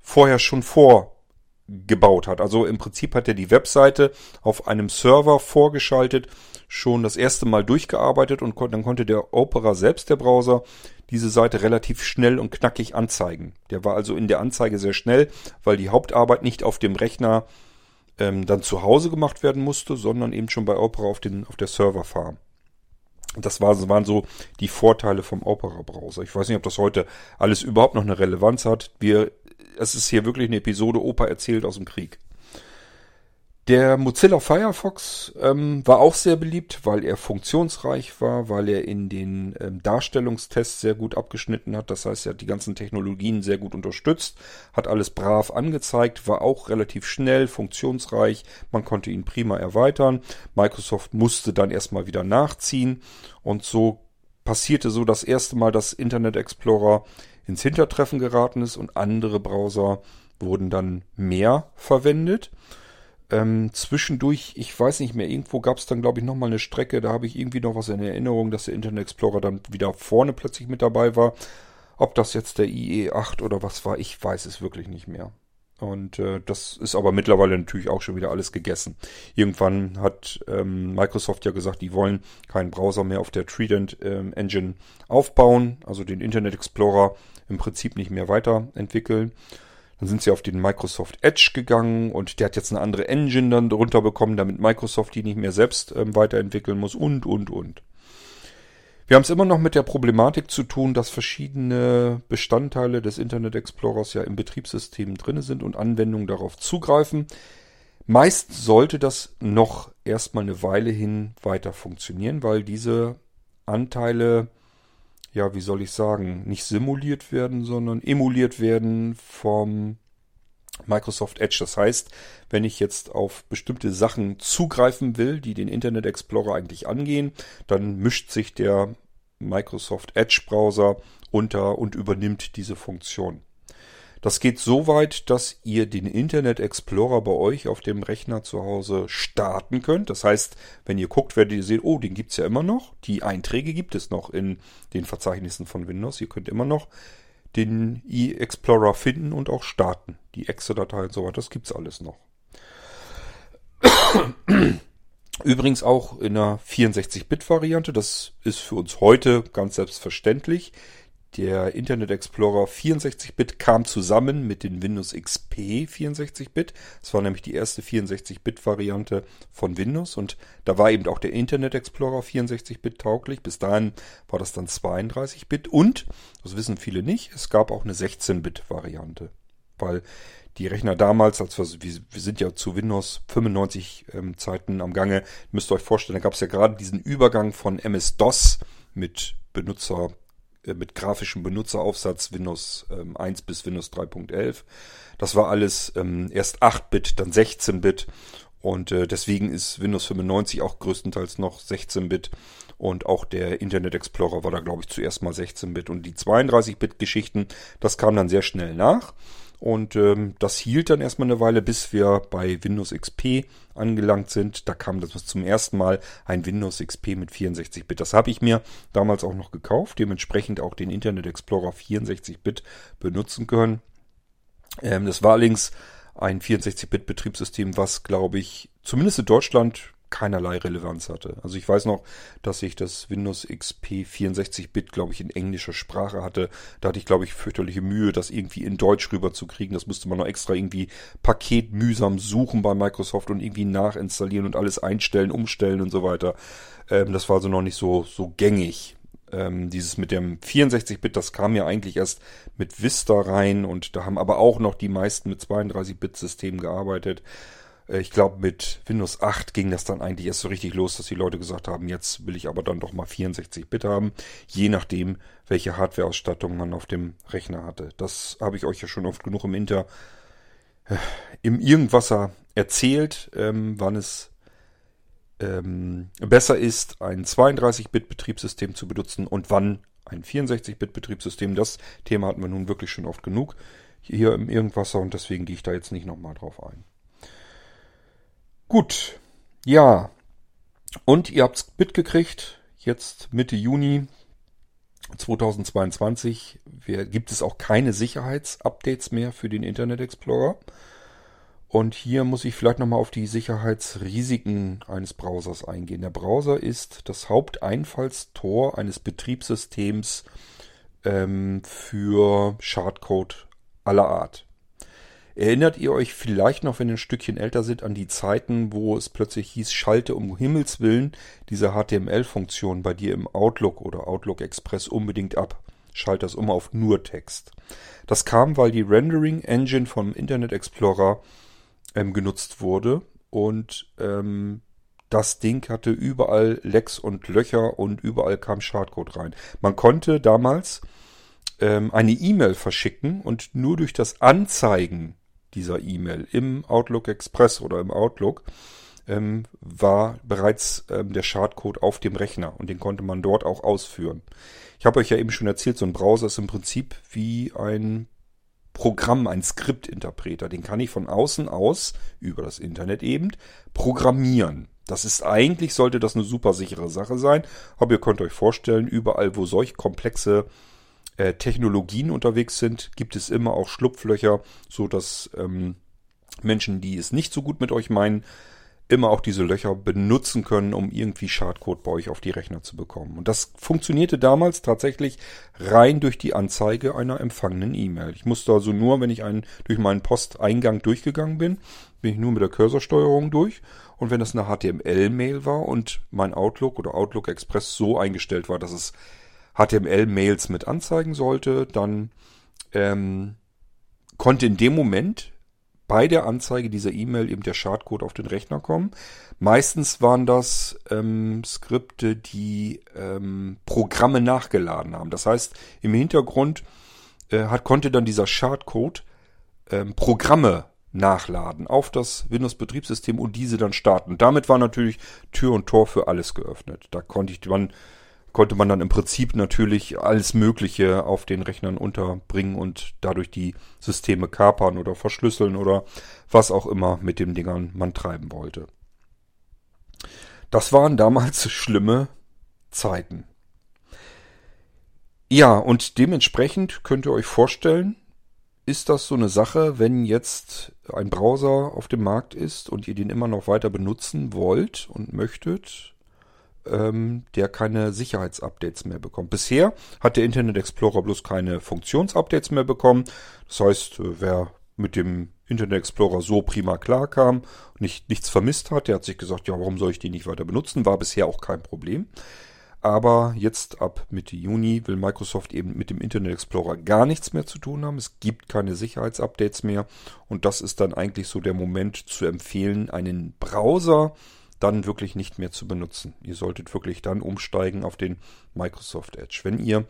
vorher schon vorgebaut hat. Also im Prinzip hat er die Webseite auf einem Server vorgeschaltet, schon das erste Mal durchgearbeitet und dann konnte der Opera selbst, der Browser, diese Seite relativ schnell und knackig anzeigen. Der war also in der Anzeige sehr schnell, weil die Hauptarbeit nicht auf dem Rechner ähm, dann zu Hause gemacht werden musste, sondern eben schon bei Opera auf, den, auf der Serverfarm. Das war, waren so die Vorteile vom Opera-Browser. Ich weiß nicht, ob das heute alles überhaupt noch eine Relevanz hat. Wir, es ist hier wirklich eine Episode Opa erzählt aus dem Krieg. Der Mozilla Firefox ähm, war auch sehr beliebt, weil er funktionsreich war, weil er in den ähm, Darstellungstests sehr gut abgeschnitten hat. Das heißt, er hat die ganzen Technologien sehr gut unterstützt, hat alles brav angezeigt, war auch relativ schnell, funktionsreich. Man konnte ihn prima erweitern. Microsoft musste dann erstmal wieder nachziehen und so passierte so das erste Mal, dass Internet Explorer ins Hintertreffen geraten ist und andere Browser wurden dann mehr verwendet. Ähm, zwischendurch, ich weiß nicht mehr, irgendwo gab es dann, glaube ich, nochmal eine Strecke, da habe ich irgendwie noch was in Erinnerung, dass der Internet Explorer dann wieder vorne plötzlich mit dabei war. Ob das jetzt der IE8 oder was war, ich weiß es wirklich nicht mehr. Und äh, das ist aber mittlerweile natürlich auch schon wieder alles gegessen. Irgendwann hat ähm, Microsoft ja gesagt, die wollen keinen Browser mehr auf der Trident ähm, Engine aufbauen, also den Internet Explorer im Prinzip nicht mehr weiterentwickeln. Dann sind sie auf den Microsoft Edge gegangen und der hat jetzt eine andere Engine dann drunter bekommen, damit Microsoft die nicht mehr selbst ähm, weiterentwickeln muss und, und, und. Wir haben es immer noch mit der Problematik zu tun, dass verschiedene Bestandteile des Internet Explorers ja im Betriebssystem drin sind und Anwendungen darauf zugreifen. Meist sollte das noch erstmal eine Weile hin weiter funktionieren, weil diese Anteile ja, wie soll ich sagen, nicht simuliert werden, sondern emuliert werden vom Microsoft Edge. Das heißt, wenn ich jetzt auf bestimmte Sachen zugreifen will, die den Internet Explorer eigentlich angehen, dann mischt sich der Microsoft Edge Browser unter und übernimmt diese Funktion. Das geht so weit, dass ihr den Internet Explorer bei euch auf dem Rechner zu Hause starten könnt. Das heißt, wenn ihr guckt, werdet ihr sehen, oh, den gibt's ja immer noch. Die Einträge gibt es noch in den Verzeichnissen von Windows. Ihr könnt immer noch den e-Explorer finden und auch starten. Die Exe-Datei und so weiter, das gibt's alles noch. (coughs) Übrigens auch in einer 64-Bit-Variante. Das ist für uns heute ganz selbstverständlich. Der Internet Explorer 64-Bit kam zusammen mit den Windows XP 64-Bit. Das war nämlich die erste 64-Bit-Variante von Windows und da war eben auch der Internet Explorer 64-Bit tauglich. Bis dahin war das dann 32-Bit und, das wissen viele nicht, es gab auch eine 16-Bit-Variante. Weil die Rechner damals, als wir, wir sind ja zu Windows 95 ähm, Zeiten am Gange, müsst ihr euch vorstellen, da gab es ja gerade diesen Übergang von MS-DOS mit Benutzer mit grafischem Benutzeraufsatz Windows ähm, 1 bis Windows 3.11. Das war alles ähm, erst 8-Bit, dann 16-Bit und äh, deswegen ist Windows 95 auch größtenteils noch 16-Bit und auch der Internet Explorer war da glaube ich zuerst mal 16-Bit und die 32-Bit-Geschichten, das kam dann sehr schnell nach. Und ähm, das hielt dann erstmal eine Weile, bis wir bei Windows XP angelangt sind. Da kam das zum ersten Mal ein Windows XP mit 64-Bit. Das habe ich mir damals auch noch gekauft, dementsprechend auch den Internet Explorer 64-Bit benutzen können. Ähm, das war allerdings ein 64-Bit-Betriebssystem, was, glaube ich, zumindest in Deutschland keinerlei Relevanz hatte. Also ich weiß noch, dass ich das Windows XP 64-Bit, glaube ich, in englischer Sprache hatte. Da hatte ich, glaube ich, fürchterliche Mühe, das irgendwie in Deutsch rüberzukriegen. Das musste man noch extra irgendwie paketmühsam suchen bei Microsoft und irgendwie nachinstallieren und alles einstellen, umstellen und so weiter. Ähm, das war also noch nicht so, so gängig. Ähm, dieses mit dem 64-Bit, das kam ja eigentlich erst mit Vista rein und da haben aber auch noch die meisten mit 32-Bit-Systemen gearbeitet. Äh, ich glaube, mit Windows 8 ging das dann eigentlich erst so richtig los, dass die Leute gesagt haben, jetzt will ich aber dann doch mal 64-Bit haben, je nachdem, welche Hardware-Ausstattung man auf dem Rechner hatte. Das habe ich euch ja schon oft genug im Inter äh, im Irgendwasser erzählt, ähm, wann es ähm, besser ist, ein 32-Bit-Betriebssystem zu benutzen und wann ein 64-Bit-Betriebssystem. Das Thema hatten wir nun wirklich schon oft genug hier im Irgendwasser und deswegen gehe ich da jetzt nicht nochmal drauf ein. Gut, ja. Und ihr habt's mitgekriegt, jetzt Mitte Juni 2022 gibt es auch keine Sicherheitsupdates mehr für den Internet Explorer. Und hier muss ich vielleicht nochmal auf die Sicherheitsrisiken eines Browsers eingehen. Der Browser ist das Haupteinfallstor eines Betriebssystems ähm, für Schadcode aller Art. Erinnert ihr euch vielleicht noch, wenn ihr ein Stückchen älter seid, an die Zeiten, wo es plötzlich hieß, schalte um Himmels Willen diese HTML-Funktion bei dir im Outlook oder Outlook Express unbedingt ab. Schalt das um auf nur Text. Das kam, weil die Rendering Engine vom Internet Explorer ähm, genutzt wurde und ähm, das Ding hatte überall Lecks und Löcher und überall kam Schadcode rein. Man konnte damals ähm, eine E-Mail verschicken und nur durch das Anzeigen dieser E-Mail im Outlook Express oder im Outlook ähm, war bereits ähm, der Schadcode auf dem Rechner und den konnte man dort auch ausführen. Ich habe euch ja eben schon erzählt, so ein Browser ist im Prinzip wie ein Programm, ein Skriptinterpreter. Den kann ich von außen aus, über das Internet eben, programmieren. Das ist eigentlich, sollte das eine super sichere Sache sein. Aber ihr könnt euch vorstellen, überall, wo solch komplexe äh, Technologien unterwegs sind, gibt es immer auch Schlupflöcher, so dass ähm, Menschen, die es nicht so gut mit euch meinen, immer auch diese Löcher benutzen können, um irgendwie Schadcode bei euch auf die Rechner zu bekommen. Und das funktionierte damals tatsächlich rein durch die Anzeige einer empfangenen E-Mail. Ich musste also nur, wenn ich einen, durch meinen Posteingang durchgegangen bin, bin ich nur mit der Cursorsteuerung durch. Und wenn das eine HTML-Mail war und mein Outlook oder Outlook Express so eingestellt war, dass es HTML-Mails mit anzeigen sollte, dann ähm, konnte in dem Moment bei der Anzeige dieser E-Mail eben der Schadcode auf den Rechner kommen. Meistens waren das ähm, Skripte, die ähm, Programme nachgeladen haben. Das heißt, im Hintergrund äh, hat, konnte dann dieser Schadcode ähm, Programme nachladen auf das Windows-Betriebssystem und diese dann starten. Damit war natürlich Tür und Tor für alles geöffnet. Da konnte ich dann konnte man dann im Prinzip natürlich alles Mögliche auf den Rechnern unterbringen und dadurch die Systeme kapern oder verschlüsseln oder was auch immer mit den Dingern man treiben wollte. Das waren damals (laughs) schlimme Zeiten. Ja, und dementsprechend könnt ihr euch vorstellen, ist das so eine Sache, wenn jetzt ein Browser auf dem Markt ist und ihr den immer noch weiter benutzen wollt und möchtet, ähm, der keine Sicherheitsupdates mehr bekommt. Bisher hat der Internet Explorer bloß keine Funktionsupdates mehr bekommen. Das heißt, äh, wer mit dem Internet Explorer so prima klarkam, nicht, nichts vermisst hat, der hat sich gesagt, ja, warum soll ich die nicht weiter benutzen? War bisher auch kein Problem. Aber jetzt ab Mitte Juni will Microsoft eben mit dem Internet Explorer gar nichts mehr zu tun haben. Es gibt keine Sicherheitsupdates mehr. Und das ist dann eigentlich so der Moment zu empfehlen, einen Browser dann wirklich nicht mehr zu benutzen. Ihr solltet wirklich dann umsteigen auf den Microsoft Edge. Wenn ihr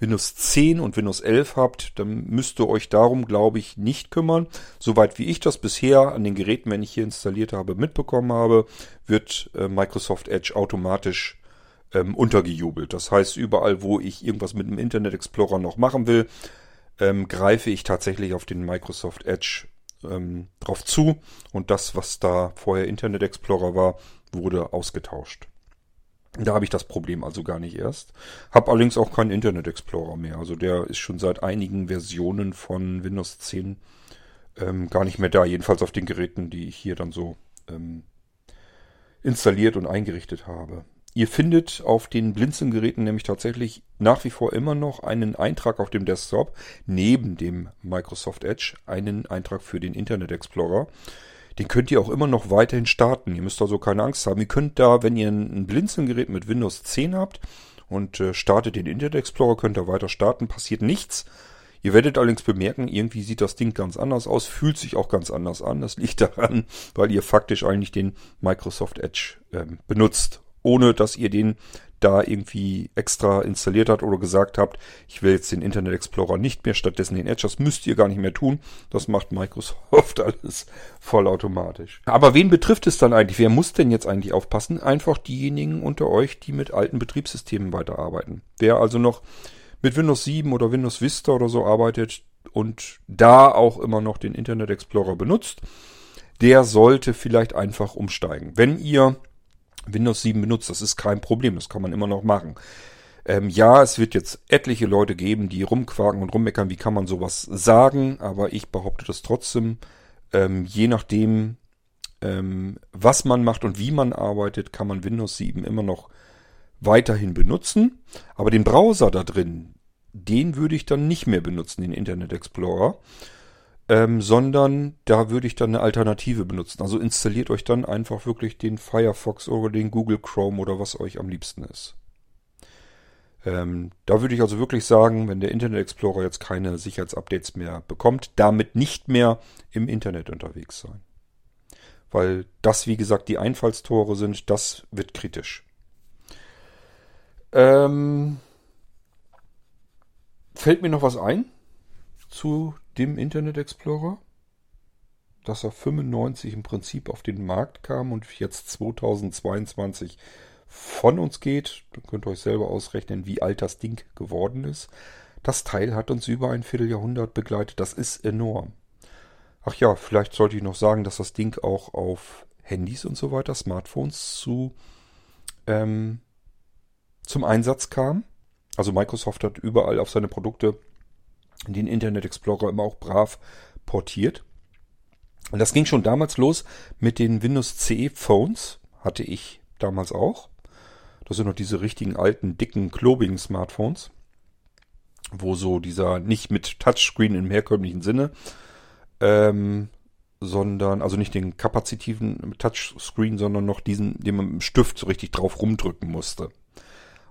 Windows 10 und Windows 11 habt, dann müsst ihr euch darum, glaube ich, nicht kümmern. Soweit wie ich das bisher an den Geräten, wenn ich hier installiert habe, mitbekommen habe, wird äh, Microsoft Edge automatisch ähm, untergejubelt. Das heißt, überall, wo ich irgendwas mit dem Internet Explorer noch machen will, ähm, greife ich tatsächlich auf den Microsoft Edge ähm, drauf zu und das, was da vorher Internet Explorer war, wurde ausgetauscht. Da habe ich das Problem also gar nicht erst. Hab allerdings auch keinen Internet Explorer mehr. Also der ist schon seit einigen Versionen von Windows 10 ähm, gar nicht mehr da. Jedenfalls auf den Geräten, die ich hier dann so ähm, installiert und eingerichtet habe. Ihr findet auf den Blinzeln-Geräten nämlich tatsächlich nach wie vor immer noch einen Eintrag auf dem Desktop, neben dem Microsoft Edge, einen Eintrag für den Internet Explorer. Den könnt ihr auch immer noch weiterhin starten. Ihr müsst also keine Angst haben. Ihr könnt da, wenn ihr ein Blinzeln-Gerät mit Windows 10 habt und äh, startet den Internet Explorer, könnt ihr weiter starten, passiert nichts. Ihr werdet allerdings bemerken, irgendwie sieht das Ding ganz anders aus, fühlt sich auch ganz anders an. Das liegt daran, weil ihr faktisch eigentlich den Microsoft Edge ähm, benutzt, ohne dass ihr den da irgendwie extra installiert habt oder gesagt habt, ich will jetzt den Internet Explorer nicht mehr, stattdessen den Edge. Das müsst ihr gar nicht mehr tun. Das macht Microsoft (laughs) alles vollautomatisch. Aber wen betrifft es dann eigentlich? Wer muss denn jetzt eigentlich aufpassen? Einfach diejenigen unter euch, die mit alten Betriebssystemen weiterarbeiten. Wer also noch mit Windows 7 oder Windows Vista oder so arbeitet und da auch immer noch den Internet Explorer benutzt, der sollte vielleicht einfach umsteigen. Wenn ihr Windows 7 benutzt, das ist kein Problem, das kann man immer noch machen. Ähm, ja, es wird jetzt etliche Leute geben, die rumquaken und rummeckern, wie kann man sowas sagen, aber ich behaupte das trotzdem, ähm, je nachdem, ähm, was man macht und wie man arbeitet, kann man Windows 7 immer noch weiterhin benutzen, aber den Browser da drin, den würde ich dann nicht mehr benutzen, den Internet Explorer, ähm, sondern da würde ich dann eine Alternative benutzen. Also installiert euch dann einfach wirklich den Firefox oder den Google Chrome oder was euch am liebsten ist. Ähm, da würde ich also wirklich sagen, wenn der Internet Explorer jetzt keine Sicherheitsupdates mehr bekommt, damit nicht mehr im Internet unterwegs sein. Weil das, wie gesagt, die Einfallstore sind, das wird kritisch. Ähm, fällt mir noch was ein zu dem Internet Explorer? Dass er 95 im Prinzip auf den Markt kam und jetzt 2022 von uns geht. Dann könnt ihr euch selber ausrechnen, wie alt das Ding geworden ist. Das Teil hat uns über ein Vierteljahrhundert begleitet. Das ist enorm. Ach ja, vielleicht sollte ich noch sagen, dass das Ding auch auf Handys und so weiter, Smartphones zu ähm, zum Einsatz kam. Also Microsoft hat überall auf seine Produkte den Internet Explorer immer auch brav portiert. Und das ging schon damals los mit den Windows CE Phones, hatte ich damals auch. Das sind noch diese richtigen alten, dicken, klobigen Smartphones, wo so dieser nicht mit Touchscreen im herkömmlichen Sinne, ähm, sondern, also nicht den kapazitiven Touchscreen, sondern noch diesen, den man mit dem Stift so richtig drauf rumdrücken musste.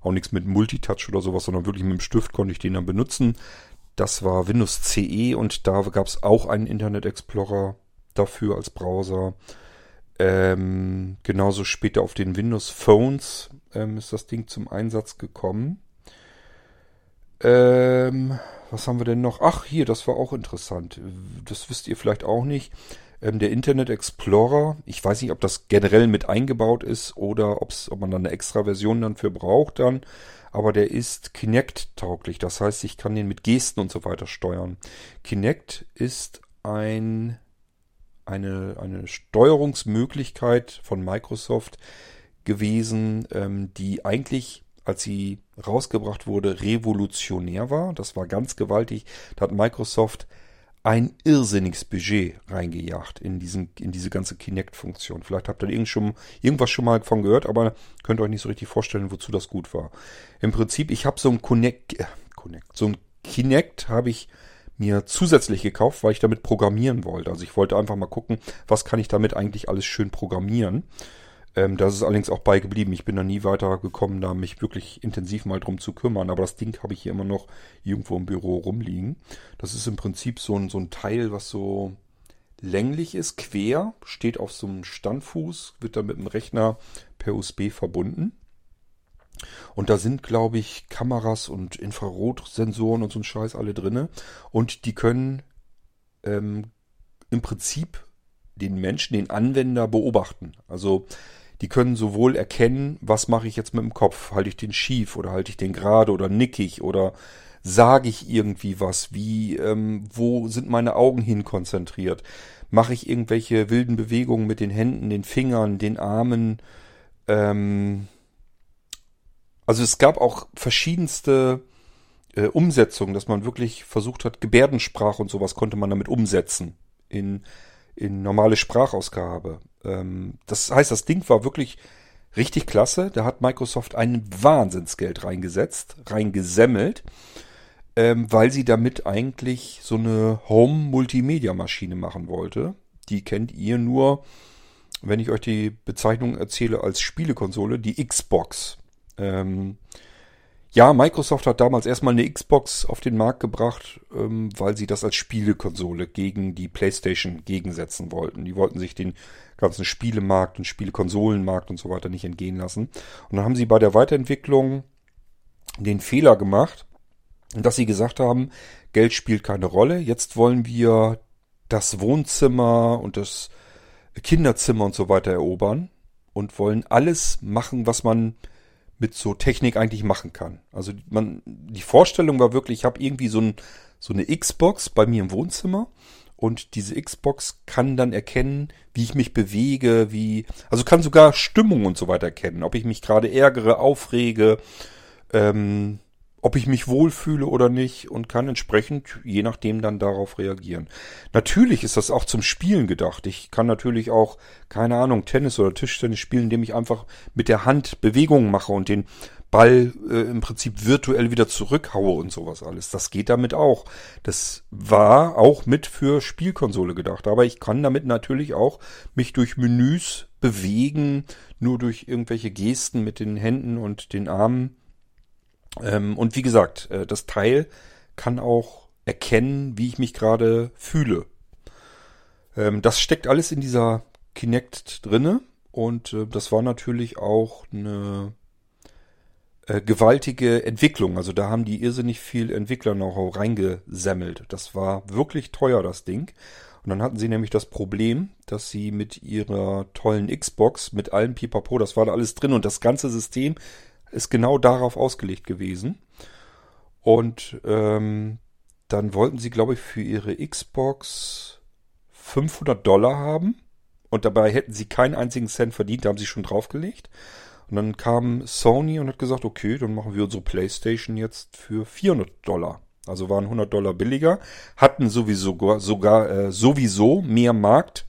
Auch nichts mit Multitouch oder sowas, sondern wirklich mit dem Stift konnte ich den dann benutzen. Das war Windows CE und da gab es auch einen Internet Explorer dafür als Browser. Ähm, genauso später auf den Windows Phones ähm, ist das Ding zum Einsatz gekommen. Ähm, was haben wir denn noch? Ach, hier, das war auch interessant. Das wisst ihr vielleicht auch nicht. Ähm, der Internet Explorer, ich weiß nicht, ob das generell mit eingebaut ist oder ob man dann eine extra Version dann für braucht dann, aber der ist Kinect-tauglich. Das heißt, ich kann den mit Gesten und so weiter steuern. Kinect ist ein, eine, eine Steuerungsmöglichkeit von Microsoft gewesen, ähm, die eigentlich als sie rausgebracht wurde, revolutionär war. Das war ganz gewaltig. Da hat Microsoft ein irrsinniges Budget reingejagt in, diesen, in diese ganze Kinect-Funktion. Vielleicht habt ihr irgend schon, irgendwas schon mal von gehört, aber könnt euch nicht so richtig vorstellen, wozu das gut war. Im Prinzip, ich habe so ein Connect, äh, Connect, so ein Kinect habe ich mir zusätzlich gekauft, weil ich damit programmieren wollte. Also ich wollte einfach mal gucken, was kann ich damit eigentlich alles schön programmieren. Ähm, das ist allerdings auch beigeblieben. Ich bin da nie weiter gekommen, da mich wirklich intensiv mal drum zu kümmern. Aber das Ding habe ich hier immer noch irgendwo im Büro rumliegen. Das ist im Prinzip so ein, so ein Teil, was so länglich ist, quer, steht auf so einem Standfuß, wird dann mit dem Rechner per USB verbunden. Und da sind, glaube ich, Kameras und Infrarotsensoren und so ein Scheiß alle drinne. Und die können ähm, im Prinzip den Menschen, den Anwender beobachten. Also die können sowohl erkennen, was mache ich jetzt mit dem Kopf, halte ich den schief oder halte ich den gerade oder nickig oder sage ich irgendwie was, wie, ähm, wo sind meine Augen hin konzentriert, mache ich irgendwelche wilden Bewegungen mit den Händen, den Fingern, den Armen, ähm, also es gab auch verschiedenste äh, Umsetzungen, dass man wirklich versucht hat, Gebärdensprache und sowas konnte man damit umsetzen in, in normale Sprachausgabe. Ähm, das heißt, das Ding war wirklich richtig klasse. Da hat Microsoft ein Wahnsinnsgeld reingesetzt, reingesemmelt, ähm, weil sie damit eigentlich so eine Home-Multimedia-Maschine machen wollte. Die kennt ihr nur, wenn ich euch die Bezeichnung erzähle, als Spielekonsole, die Xbox. Ähm, ja, Microsoft hat damals erstmal eine Xbox auf den Markt gebracht, ähm, weil sie das als Spielekonsole gegen die PlayStation gegensetzen wollten. Die wollten sich den ganzen Spielemarkt und Spielekonsolenmarkt und so weiter nicht entgehen lassen. Und dann haben sie bei der Weiterentwicklung den Fehler gemacht, dass sie gesagt haben, Geld spielt keine Rolle. Jetzt wollen wir das Wohnzimmer und das Kinderzimmer und so weiter erobern und wollen alles machen, was man mit so Technik eigentlich machen kann. Also man, die Vorstellung war wirklich, ich habe irgendwie so, ein, so eine Xbox bei mir im Wohnzimmer und diese Xbox kann dann erkennen, wie ich mich bewege, wie, also kann sogar Stimmung und so weiter erkennen, ob ich mich gerade ärgere, aufrege, ähm, ob ich mich wohlfühle oder nicht und kann entsprechend je nachdem dann darauf reagieren. Natürlich ist das auch zum Spielen gedacht. Ich kann natürlich auch, keine Ahnung, Tennis oder Tischtennis spielen, indem ich einfach mit der Hand Bewegungen mache und den Ball äh, im Prinzip virtuell wieder zurückhaue und sowas alles. Das geht damit auch. Das war auch mit für Spielkonsole gedacht. Aber ich kann damit natürlich auch mich durch Menüs bewegen, nur durch irgendwelche Gesten mit den Händen und den Armen ähm, und wie gesagt, äh, das Teil kann auch erkennen, wie ich mich gerade fühle. Ähm, das steckt alles in dieser Kinect drinne und äh, das war natürlich auch eine äh, gewaltige Entwicklung. Also da haben die irrsinnig viel Entwickler noch reingesammelt. Das war wirklich teuer, das Ding. Und dann hatten sie nämlich das Problem, dass sie mit ihrer tollen Xbox, mit allem Pipapo, das war da alles drin und das ganze System ist genau darauf ausgelegt gewesen. Und ähm, dann wollten sie, glaube ich, für ihre Xbox 500 Dollar haben. Und dabei hätten sie keinen einzigen Cent verdient, da haben sie schon draufgelegt. Und dann kam Sony und hat gesagt, okay, dann machen wir unsere Playstation jetzt für 400 Dollar. Also waren 100 Dollar billiger, hatten sowieso sogar äh, sowieso mehr Markt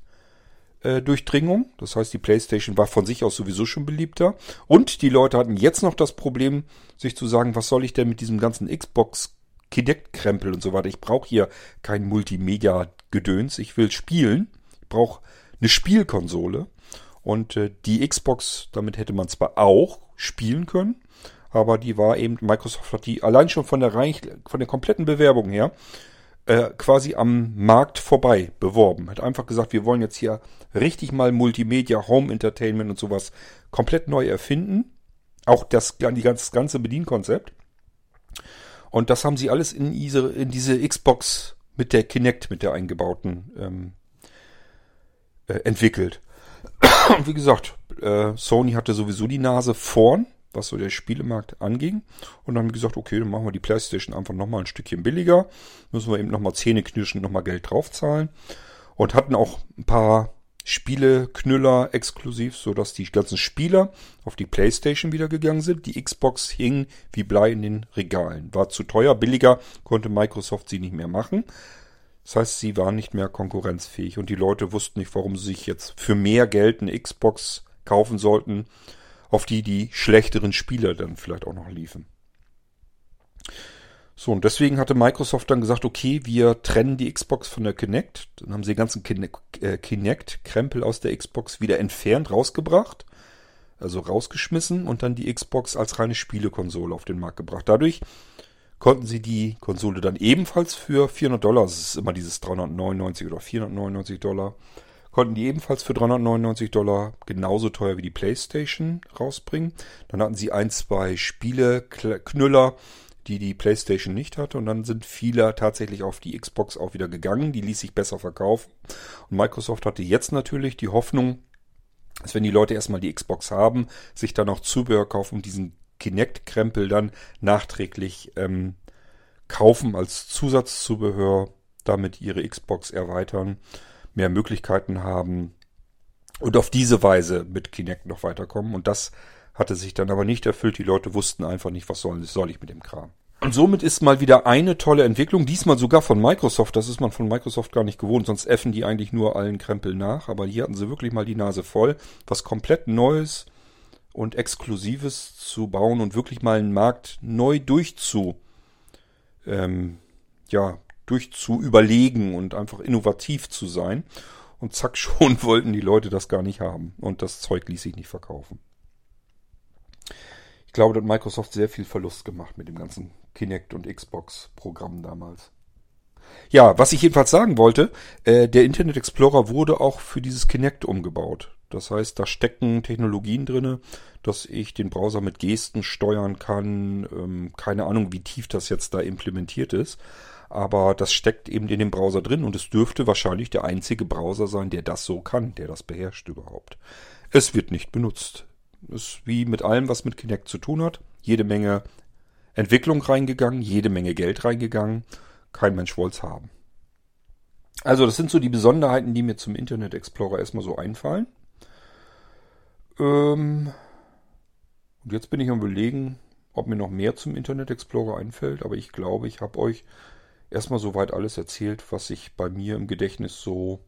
Durchdringung. Das heißt, die PlayStation war von sich aus sowieso schon beliebter. Und die Leute hatten jetzt noch das Problem, sich zu sagen, was soll ich denn mit diesem ganzen Xbox Kinect-Krempel und so weiter. Ich brauche hier kein Multimedia-Gedöns. Ich will spielen. Ich brauche eine Spielkonsole. Und äh, die Xbox, damit hätte man zwar auch spielen können, aber die war eben, Microsoft hat die allein schon von der, Reich, von der kompletten Bewerbung her äh, quasi am Markt vorbei beworben. Hat einfach gesagt, wir wollen jetzt hier richtig mal Multimedia, Home Entertainment und sowas komplett neu erfinden. Auch das, die das ganze Bedienkonzept. Und das haben sie alles in diese, in diese Xbox mit der Kinect, mit der eingebauten, ähm, äh, entwickelt. Und (clears throat) wie gesagt, äh, Sony hatte sowieso die Nase vorn was so der Spielemarkt anging. Und dann haben wir gesagt, okay, dann machen wir die Playstation einfach nochmal ein Stückchen billiger. Müssen wir eben nochmal Zähne knirschen, nochmal Geld draufzahlen. Und hatten auch ein paar Spieleknüller exklusiv, sodass die ganzen Spieler auf die Playstation wieder gegangen sind. Die Xbox hing wie Blei in den Regalen. War zu teuer, billiger, konnte Microsoft sie nicht mehr machen. Das heißt, sie waren nicht mehr konkurrenzfähig und die Leute wussten nicht, warum sie sich jetzt für mehr Geld eine Xbox kaufen sollten, auf die die schlechteren Spieler dann vielleicht auch noch liefen. So, und deswegen hatte Microsoft dann gesagt, okay, wir trennen die Xbox von der Kinect. Dann haben sie den ganzen äh, Kinect-Krempel aus der Xbox wieder entfernt, rausgebracht. Also rausgeschmissen und dann die Xbox als reine Spielekonsole auf den Markt gebracht. Dadurch konnten sie die Konsole dann ebenfalls für 400 Dollar, das ist immer dieses 399 oder 499 Dollar, konnten die ebenfalls für 399 Dollar genauso teuer wie die PlayStation rausbringen. Dann hatten sie ein, zwei Spiele-Knüller, die die PlayStation nicht hatte. Und dann sind viele tatsächlich auf die Xbox auch wieder gegangen. Die ließ sich besser verkaufen. Und Microsoft hatte jetzt natürlich die Hoffnung, dass wenn die Leute erstmal die Xbox haben, sich dann auch Zubehör kaufen und diesen Kinect-Krempel dann nachträglich ähm, kaufen als Zusatzzubehör, damit ihre Xbox erweitern mehr Möglichkeiten haben und auf diese Weise mit Kinect noch weiterkommen. Und das hatte sich dann aber nicht erfüllt. Die Leute wussten einfach nicht, was soll, soll ich mit dem Kram. Und somit ist mal wieder eine tolle Entwicklung, diesmal sogar von Microsoft. Das ist man von Microsoft gar nicht gewohnt, sonst effen die eigentlich nur allen Krempel nach. Aber hier hatten sie wirklich mal die Nase voll, was komplett Neues und Exklusives zu bauen und wirklich mal einen Markt neu durchzu, ähm, ja, durch zu überlegen und einfach innovativ zu sein. Und zack, (laughs) schon wollten die Leute das gar nicht haben. Und das Zeug ließ sich nicht verkaufen. Ich glaube, da hat Microsoft sehr viel Verlust gemacht mit dem ganzen Kinect und Xbox-Programm damals. Ja, was ich jedenfalls sagen wollte, äh, der Internet Explorer wurde auch für dieses Kinect umgebaut. Das heißt, da stecken Technologien drinne, dass ich den Browser mit Gesten steuern kann. Ähm, keine Ahnung, wie tief das jetzt da implementiert ist. Aber das steckt eben in dem Browser drin und es dürfte wahrscheinlich der einzige Browser sein, der das so kann, der das beherrscht überhaupt. Es wird nicht benutzt. Ist wie mit allem, was mit Kinect zu tun hat. Jede Menge Entwicklung reingegangen, jede Menge Geld reingegangen. Kein Mensch wollte es haben. Also das sind so die Besonderheiten, die mir zum Internet Explorer erstmal so einfallen. Ähm und jetzt bin ich am überlegen, ob mir noch mehr zum Internet Explorer einfällt, aber ich glaube, ich habe euch erstmal soweit alles erzählt, was sich bei mir im Gedächtnis so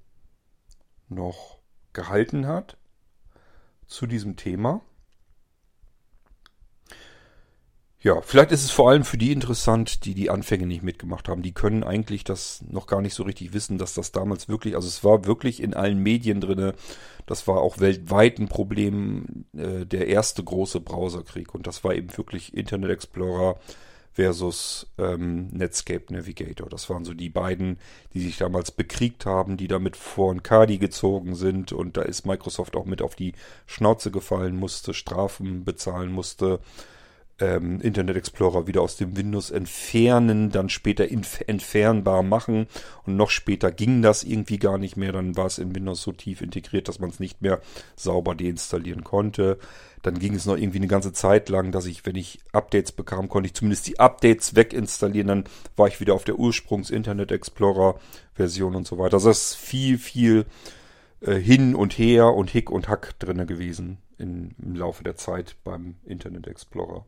noch gehalten hat zu diesem Thema. Ja, vielleicht ist es vor allem für die interessant, die die Anfänge nicht mitgemacht haben. Die können eigentlich das noch gar nicht so richtig wissen, dass das damals wirklich, also es war wirklich in allen Medien drinne. Das war auch weltweit ein Problem, äh, der erste große Browserkrieg. Und das war eben wirklich Internet Explorer versus ähm, Netscape Navigator. Das waren so die beiden, die sich damals bekriegt haben, die damit vor ein Kadi gezogen sind. Und da ist Microsoft auch mit auf die Schnauze gefallen musste, Strafen bezahlen musste ähm, Internet Explorer wieder aus dem Windows entfernen, dann später entfernbar machen und noch später ging das irgendwie gar nicht mehr. Dann war es in Windows so tief integriert, dass man es nicht mehr sauber deinstallieren konnte. Dann ging es noch irgendwie eine ganze Zeit lang, dass ich, wenn ich Updates bekam, konnte ich zumindest die Updates weginstallieren. Dann war ich wieder auf der Ursprungs-Internet Explorer-Version und so weiter. Also das ist viel, viel äh, hin und her und Hick und Hack drinne gewesen im Laufe der Zeit beim Internet Explorer.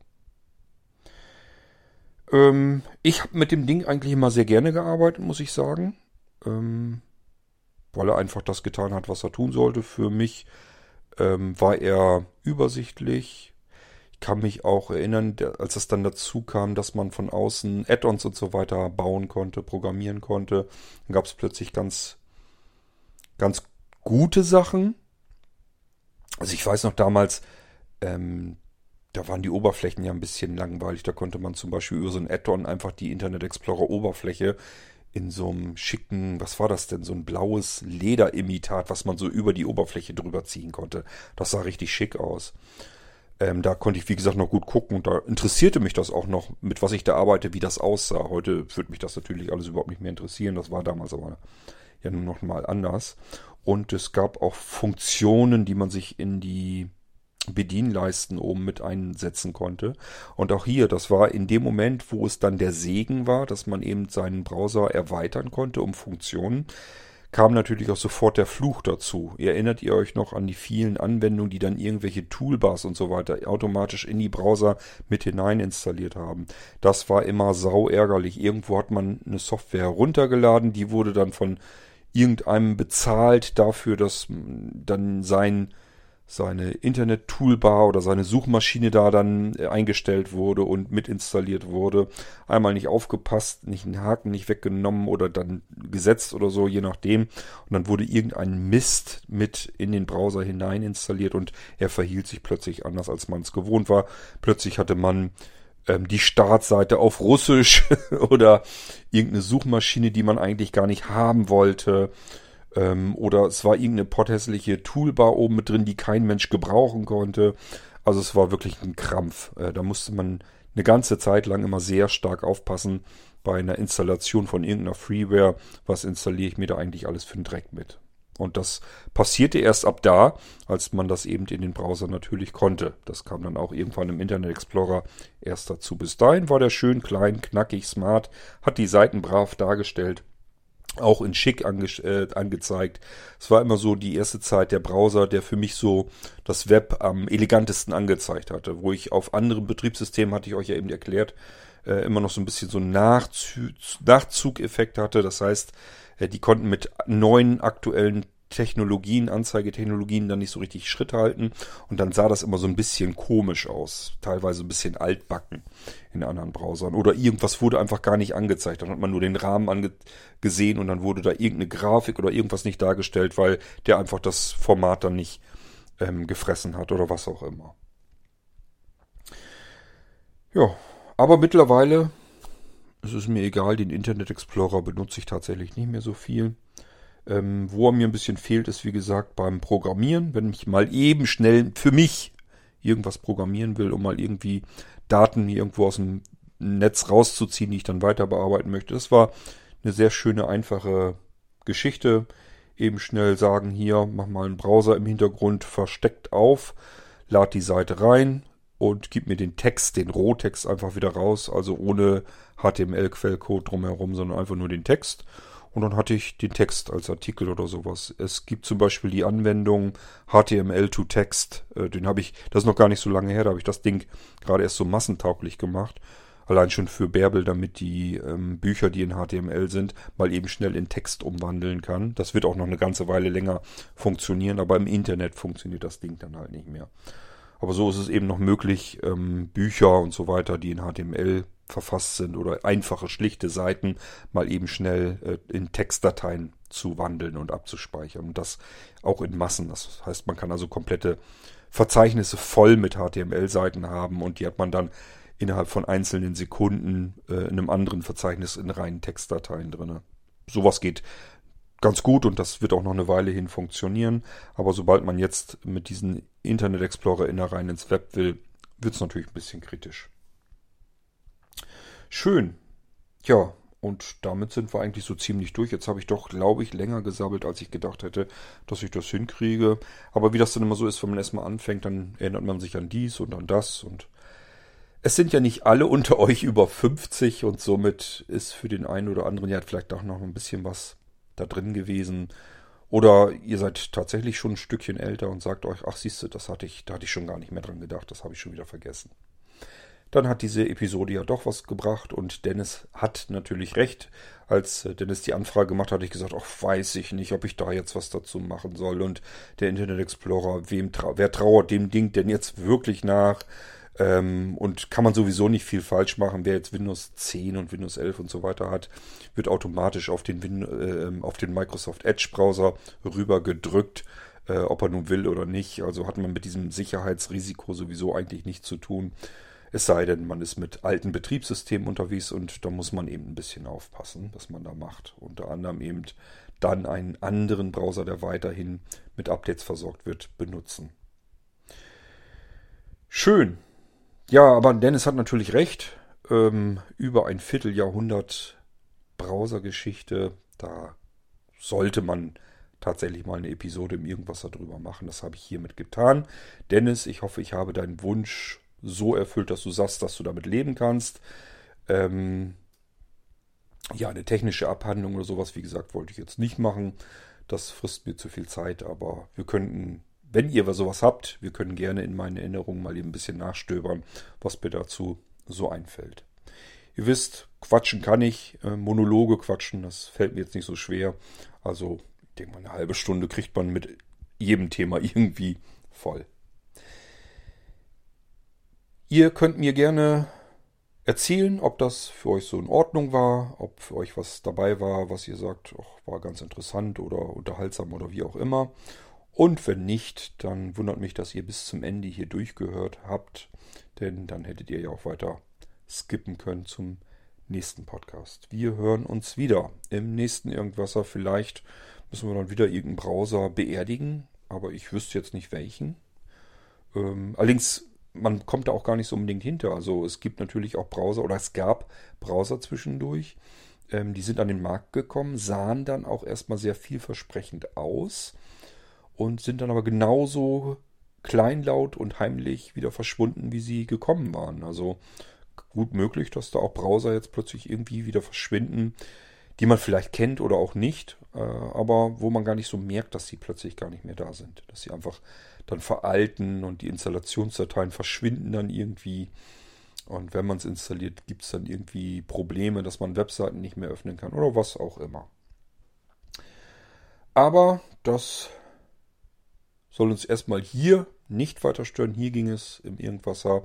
Ähm, ich habe mit dem Ding eigentlich immer sehr gerne gearbeitet, muss ich sagen. Ähm, weil er einfach das getan hat, was er tun sollte. Für mich ähm, war er übersichtlich. Ich kann mich auch erinnern, als es dann dazu kam, dass man von außen Add-ons und so weiter bauen konnte, programmieren konnte, dann gab es plötzlich ganz, ganz gute Sachen. Also ich weiß noch damals, ähm, da waren die Oberflächen ja ein bisschen langweilig. Da konnte man zum Beispiel über so ein Add-on einfach die Internet Explorer Oberfläche in so einem schicken, was war das denn, so ein blaues Lederimitat, was man so über die Oberfläche drüber ziehen konnte. Das sah richtig schick aus. Ähm, da konnte ich, wie gesagt, noch gut gucken und da interessierte mich das auch noch, mit was ich da arbeite, wie das aussah. Heute würde mich das natürlich alles überhaupt nicht mehr interessieren. Das war damals aber ja nur noch mal anders. Und es gab auch Funktionen, die man sich in die Bedienleisten oben mit einsetzen konnte. Und auch hier, das war in dem Moment, wo es dann der Segen war, dass man eben seinen Browser erweitern konnte um Funktionen, kam natürlich auch sofort der Fluch dazu. Erinnert ihr euch noch an die vielen Anwendungen, die dann irgendwelche Toolbars und so weiter automatisch in die Browser mit hinein installiert haben? Das war immer sau ärgerlich. Irgendwo hat man eine Software runtergeladen, die wurde dann von irgendeinem bezahlt dafür, dass dann sein seine Internet-Toolbar oder seine Suchmaschine da dann äh, eingestellt wurde und mit installiert wurde. Einmal nicht aufgepasst, nicht einen Haken nicht weggenommen oder dann gesetzt oder so, je nachdem. Und dann wurde irgendein Mist mit in den Browser hinein installiert und er verhielt sich plötzlich anders, als man es gewohnt war. Plötzlich hatte man ähm, die Startseite auf Russisch (laughs) oder irgendeine Suchmaschine, die man eigentlich gar nicht haben wollte. Ähm, oder es war irgendeine potthässliche Toolbar oben mit drin, die kein Mensch gebrauchen konnte. Also es war wirklich ein Krampf. Äh, da musste man eine ganze Zeit lang immer sehr stark aufpassen bei einer Installation von irgendeiner Freeware. Was installiere ich mir da eigentlich alles für einen Dreck mit? Und das passierte erst ab da, als man das eben in den Browser natürlich konnte. Das kam dann auch irgendwann im Internet Explorer erst dazu. Bis dahin war der schön klein, knackig, smart, hat die Seiten brav dargestellt auch in schick ange äh, angezeigt. Es war immer so die erste Zeit der Browser, der für mich so das Web am elegantesten angezeigt hatte, wo ich auf anderen Betriebssystemen, hatte ich euch ja eben erklärt, äh, immer noch so ein bisschen so Nachzugeffekt hatte. Das heißt, äh, die konnten mit neuen aktuellen Technologien, Anzeigetechnologien dann nicht so richtig Schritt halten und dann sah das immer so ein bisschen komisch aus, teilweise ein bisschen altbacken in anderen Browsern oder irgendwas wurde einfach gar nicht angezeigt, dann hat man nur den Rahmen angesehen und dann wurde da irgendeine Grafik oder irgendwas nicht dargestellt, weil der einfach das Format dann nicht ähm, gefressen hat oder was auch immer. Ja, aber mittlerweile ist es mir egal, den Internet Explorer benutze ich tatsächlich nicht mehr so viel. Ähm, wo er mir ein bisschen fehlt, ist wie gesagt beim Programmieren. Wenn ich mal eben schnell für mich irgendwas programmieren will, um mal irgendwie Daten irgendwo aus dem Netz rauszuziehen, die ich dann weiter bearbeiten möchte. Das war eine sehr schöne, einfache Geschichte. Eben schnell sagen, hier, mach mal einen Browser im Hintergrund versteckt auf, lad die Seite rein und gib mir den Text, den Rohtext einfach wieder raus, also ohne HTML-Quellcode drumherum, sondern einfach nur den Text. Und dann hatte ich den Text als Artikel oder sowas. Es gibt zum Beispiel die Anwendung HTML to Text. Äh, den habe ich, das ist noch gar nicht so lange her, da habe ich das Ding gerade erst so massentauglich gemacht. Allein schon für Bärbel, damit die ähm, Bücher, die in HTML sind, mal eben schnell in Text umwandeln kann. Das wird auch noch eine ganze Weile länger funktionieren, aber im Internet funktioniert das Ding dann halt nicht mehr. Aber so ist es eben noch möglich, ähm, Bücher und so weiter, die in HTML verfasst sind oder einfache, schlichte Seiten mal eben schnell äh, in Textdateien zu wandeln und abzuspeichern. Und das auch in Massen. Das heißt, man kann also komplette Verzeichnisse voll mit HTML-Seiten haben und die hat man dann innerhalb von einzelnen Sekunden äh, in einem anderen Verzeichnis in reinen Textdateien drin. Sowas geht ganz gut und das wird auch noch eine Weile hin funktionieren. Aber sobald man jetzt mit diesem Internet Explorer innerein ins Web will, wird es natürlich ein bisschen kritisch. Schön. Ja, und damit sind wir eigentlich so ziemlich durch. Jetzt habe ich doch, glaube ich, länger gesabbelt, als ich gedacht hätte, dass ich das hinkriege. Aber wie das dann immer so ist, wenn man erstmal anfängt, dann erinnert man sich an dies und an das. Und es sind ja nicht alle unter euch über 50 und somit ist für den einen oder anderen ja vielleicht auch noch ein bisschen was da drin gewesen. Oder ihr seid tatsächlich schon ein Stückchen älter und sagt euch, ach siehst du, das hatte ich, da hatte ich schon gar nicht mehr dran gedacht, das habe ich schon wieder vergessen. Dann hat diese Episode ja doch was gebracht und Dennis hat natürlich recht. Als äh, Dennis die Anfrage gemacht hat, hatte ich gesagt, ach weiß ich nicht, ob ich da jetzt was dazu machen soll. Und der Internet Explorer, wem trau wer trauert dem Ding denn jetzt wirklich nach? Ähm, und kann man sowieso nicht viel falsch machen. Wer jetzt Windows 10 und Windows 11 und so weiter hat, wird automatisch auf den, Win äh, auf den Microsoft Edge Browser rüber gedrückt, äh, ob er nun will oder nicht. Also hat man mit diesem Sicherheitsrisiko sowieso eigentlich nichts zu tun. Es sei denn, man ist mit alten Betriebssystemen unterwegs und da muss man eben ein bisschen aufpassen, was man da macht. Unter anderem eben dann einen anderen Browser, der weiterhin mit Updates versorgt wird, benutzen. Schön. Ja, aber Dennis hat natürlich recht. Ähm, über ein Vierteljahrhundert Browsergeschichte, da sollte man tatsächlich mal eine Episode im Irgendwas darüber machen. Das habe ich hiermit getan. Dennis, ich hoffe, ich habe deinen Wunsch so erfüllt, dass du sagst, dass du damit leben kannst. Ähm, ja, eine technische Abhandlung oder sowas, wie gesagt, wollte ich jetzt nicht machen. Das frisst mir zu viel Zeit, aber wir könnten wenn ihr sowas habt, wir können gerne in meinen Erinnerungen mal eben ein bisschen nachstöbern, was mir dazu so einfällt. Ihr wisst, quatschen kann ich, äh, Monologe quatschen, das fällt mir jetzt nicht so schwer. Also, ich denke mal, eine halbe Stunde kriegt man mit jedem Thema (laughs) irgendwie voll. Ihr könnt mir gerne erzählen, ob das für euch so in Ordnung war, ob für euch was dabei war, was ihr sagt, ach, war ganz interessant oder unterhaltsam oder wie auch immer. Und wenn nicht, dann wundert mich, dass ihr bis zum Ende hier durchgehört habt, denn dann hättet ihr ja auch weiter skippen können zum nächsten Podcast. Wir hören uns wieder im nächsten Irgendwasser. Vielleicht müssen wir dann wieder irgendeinen Browser beerdigen, aber ich wüsste jetzt nicht welchen. Ähm, allerdings, man kommt da auch gar nicht so unbedingt hinter. Also es gibt natürlich auch Browser oder es gab Browser zwischendurch. Ähm, die sind an den Markt gekommen, sahen dann auch erstmal sehr vielversprechend aus und sind dann aber genauso kleinlaut und heimlich wieder verschwunden, wie sie gekommen waren. Also gut möglich, dass da auch Browser jetzt plötzlich irgendwie wieder verschwinden, die man vielleicht kennt oder auch nicht, äh, aber wo man gar nicht so merkt, dass sie plötzlich gar nicht mehr da sind. Dass sie einfach dann veralten und die Installationsdateien verschwinden dann irgendwie. Und wenn man es installiert, gibt es dann irgendwie Probleme, dass man Webseiten nicht mehr öffnen kann oder was auch immer. Aber das soll uns erstmal hier nicht weiter stören. Hier ging es im Irgendwasser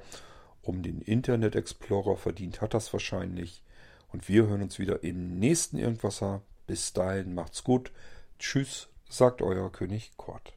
um den Internet Explorer. Verdient hat das wahrscheinlich. Und wir hören uns wieder im nächsten Irgendwasser. Bis dahin macht's gut. Tschüss, sagt euer König Kort.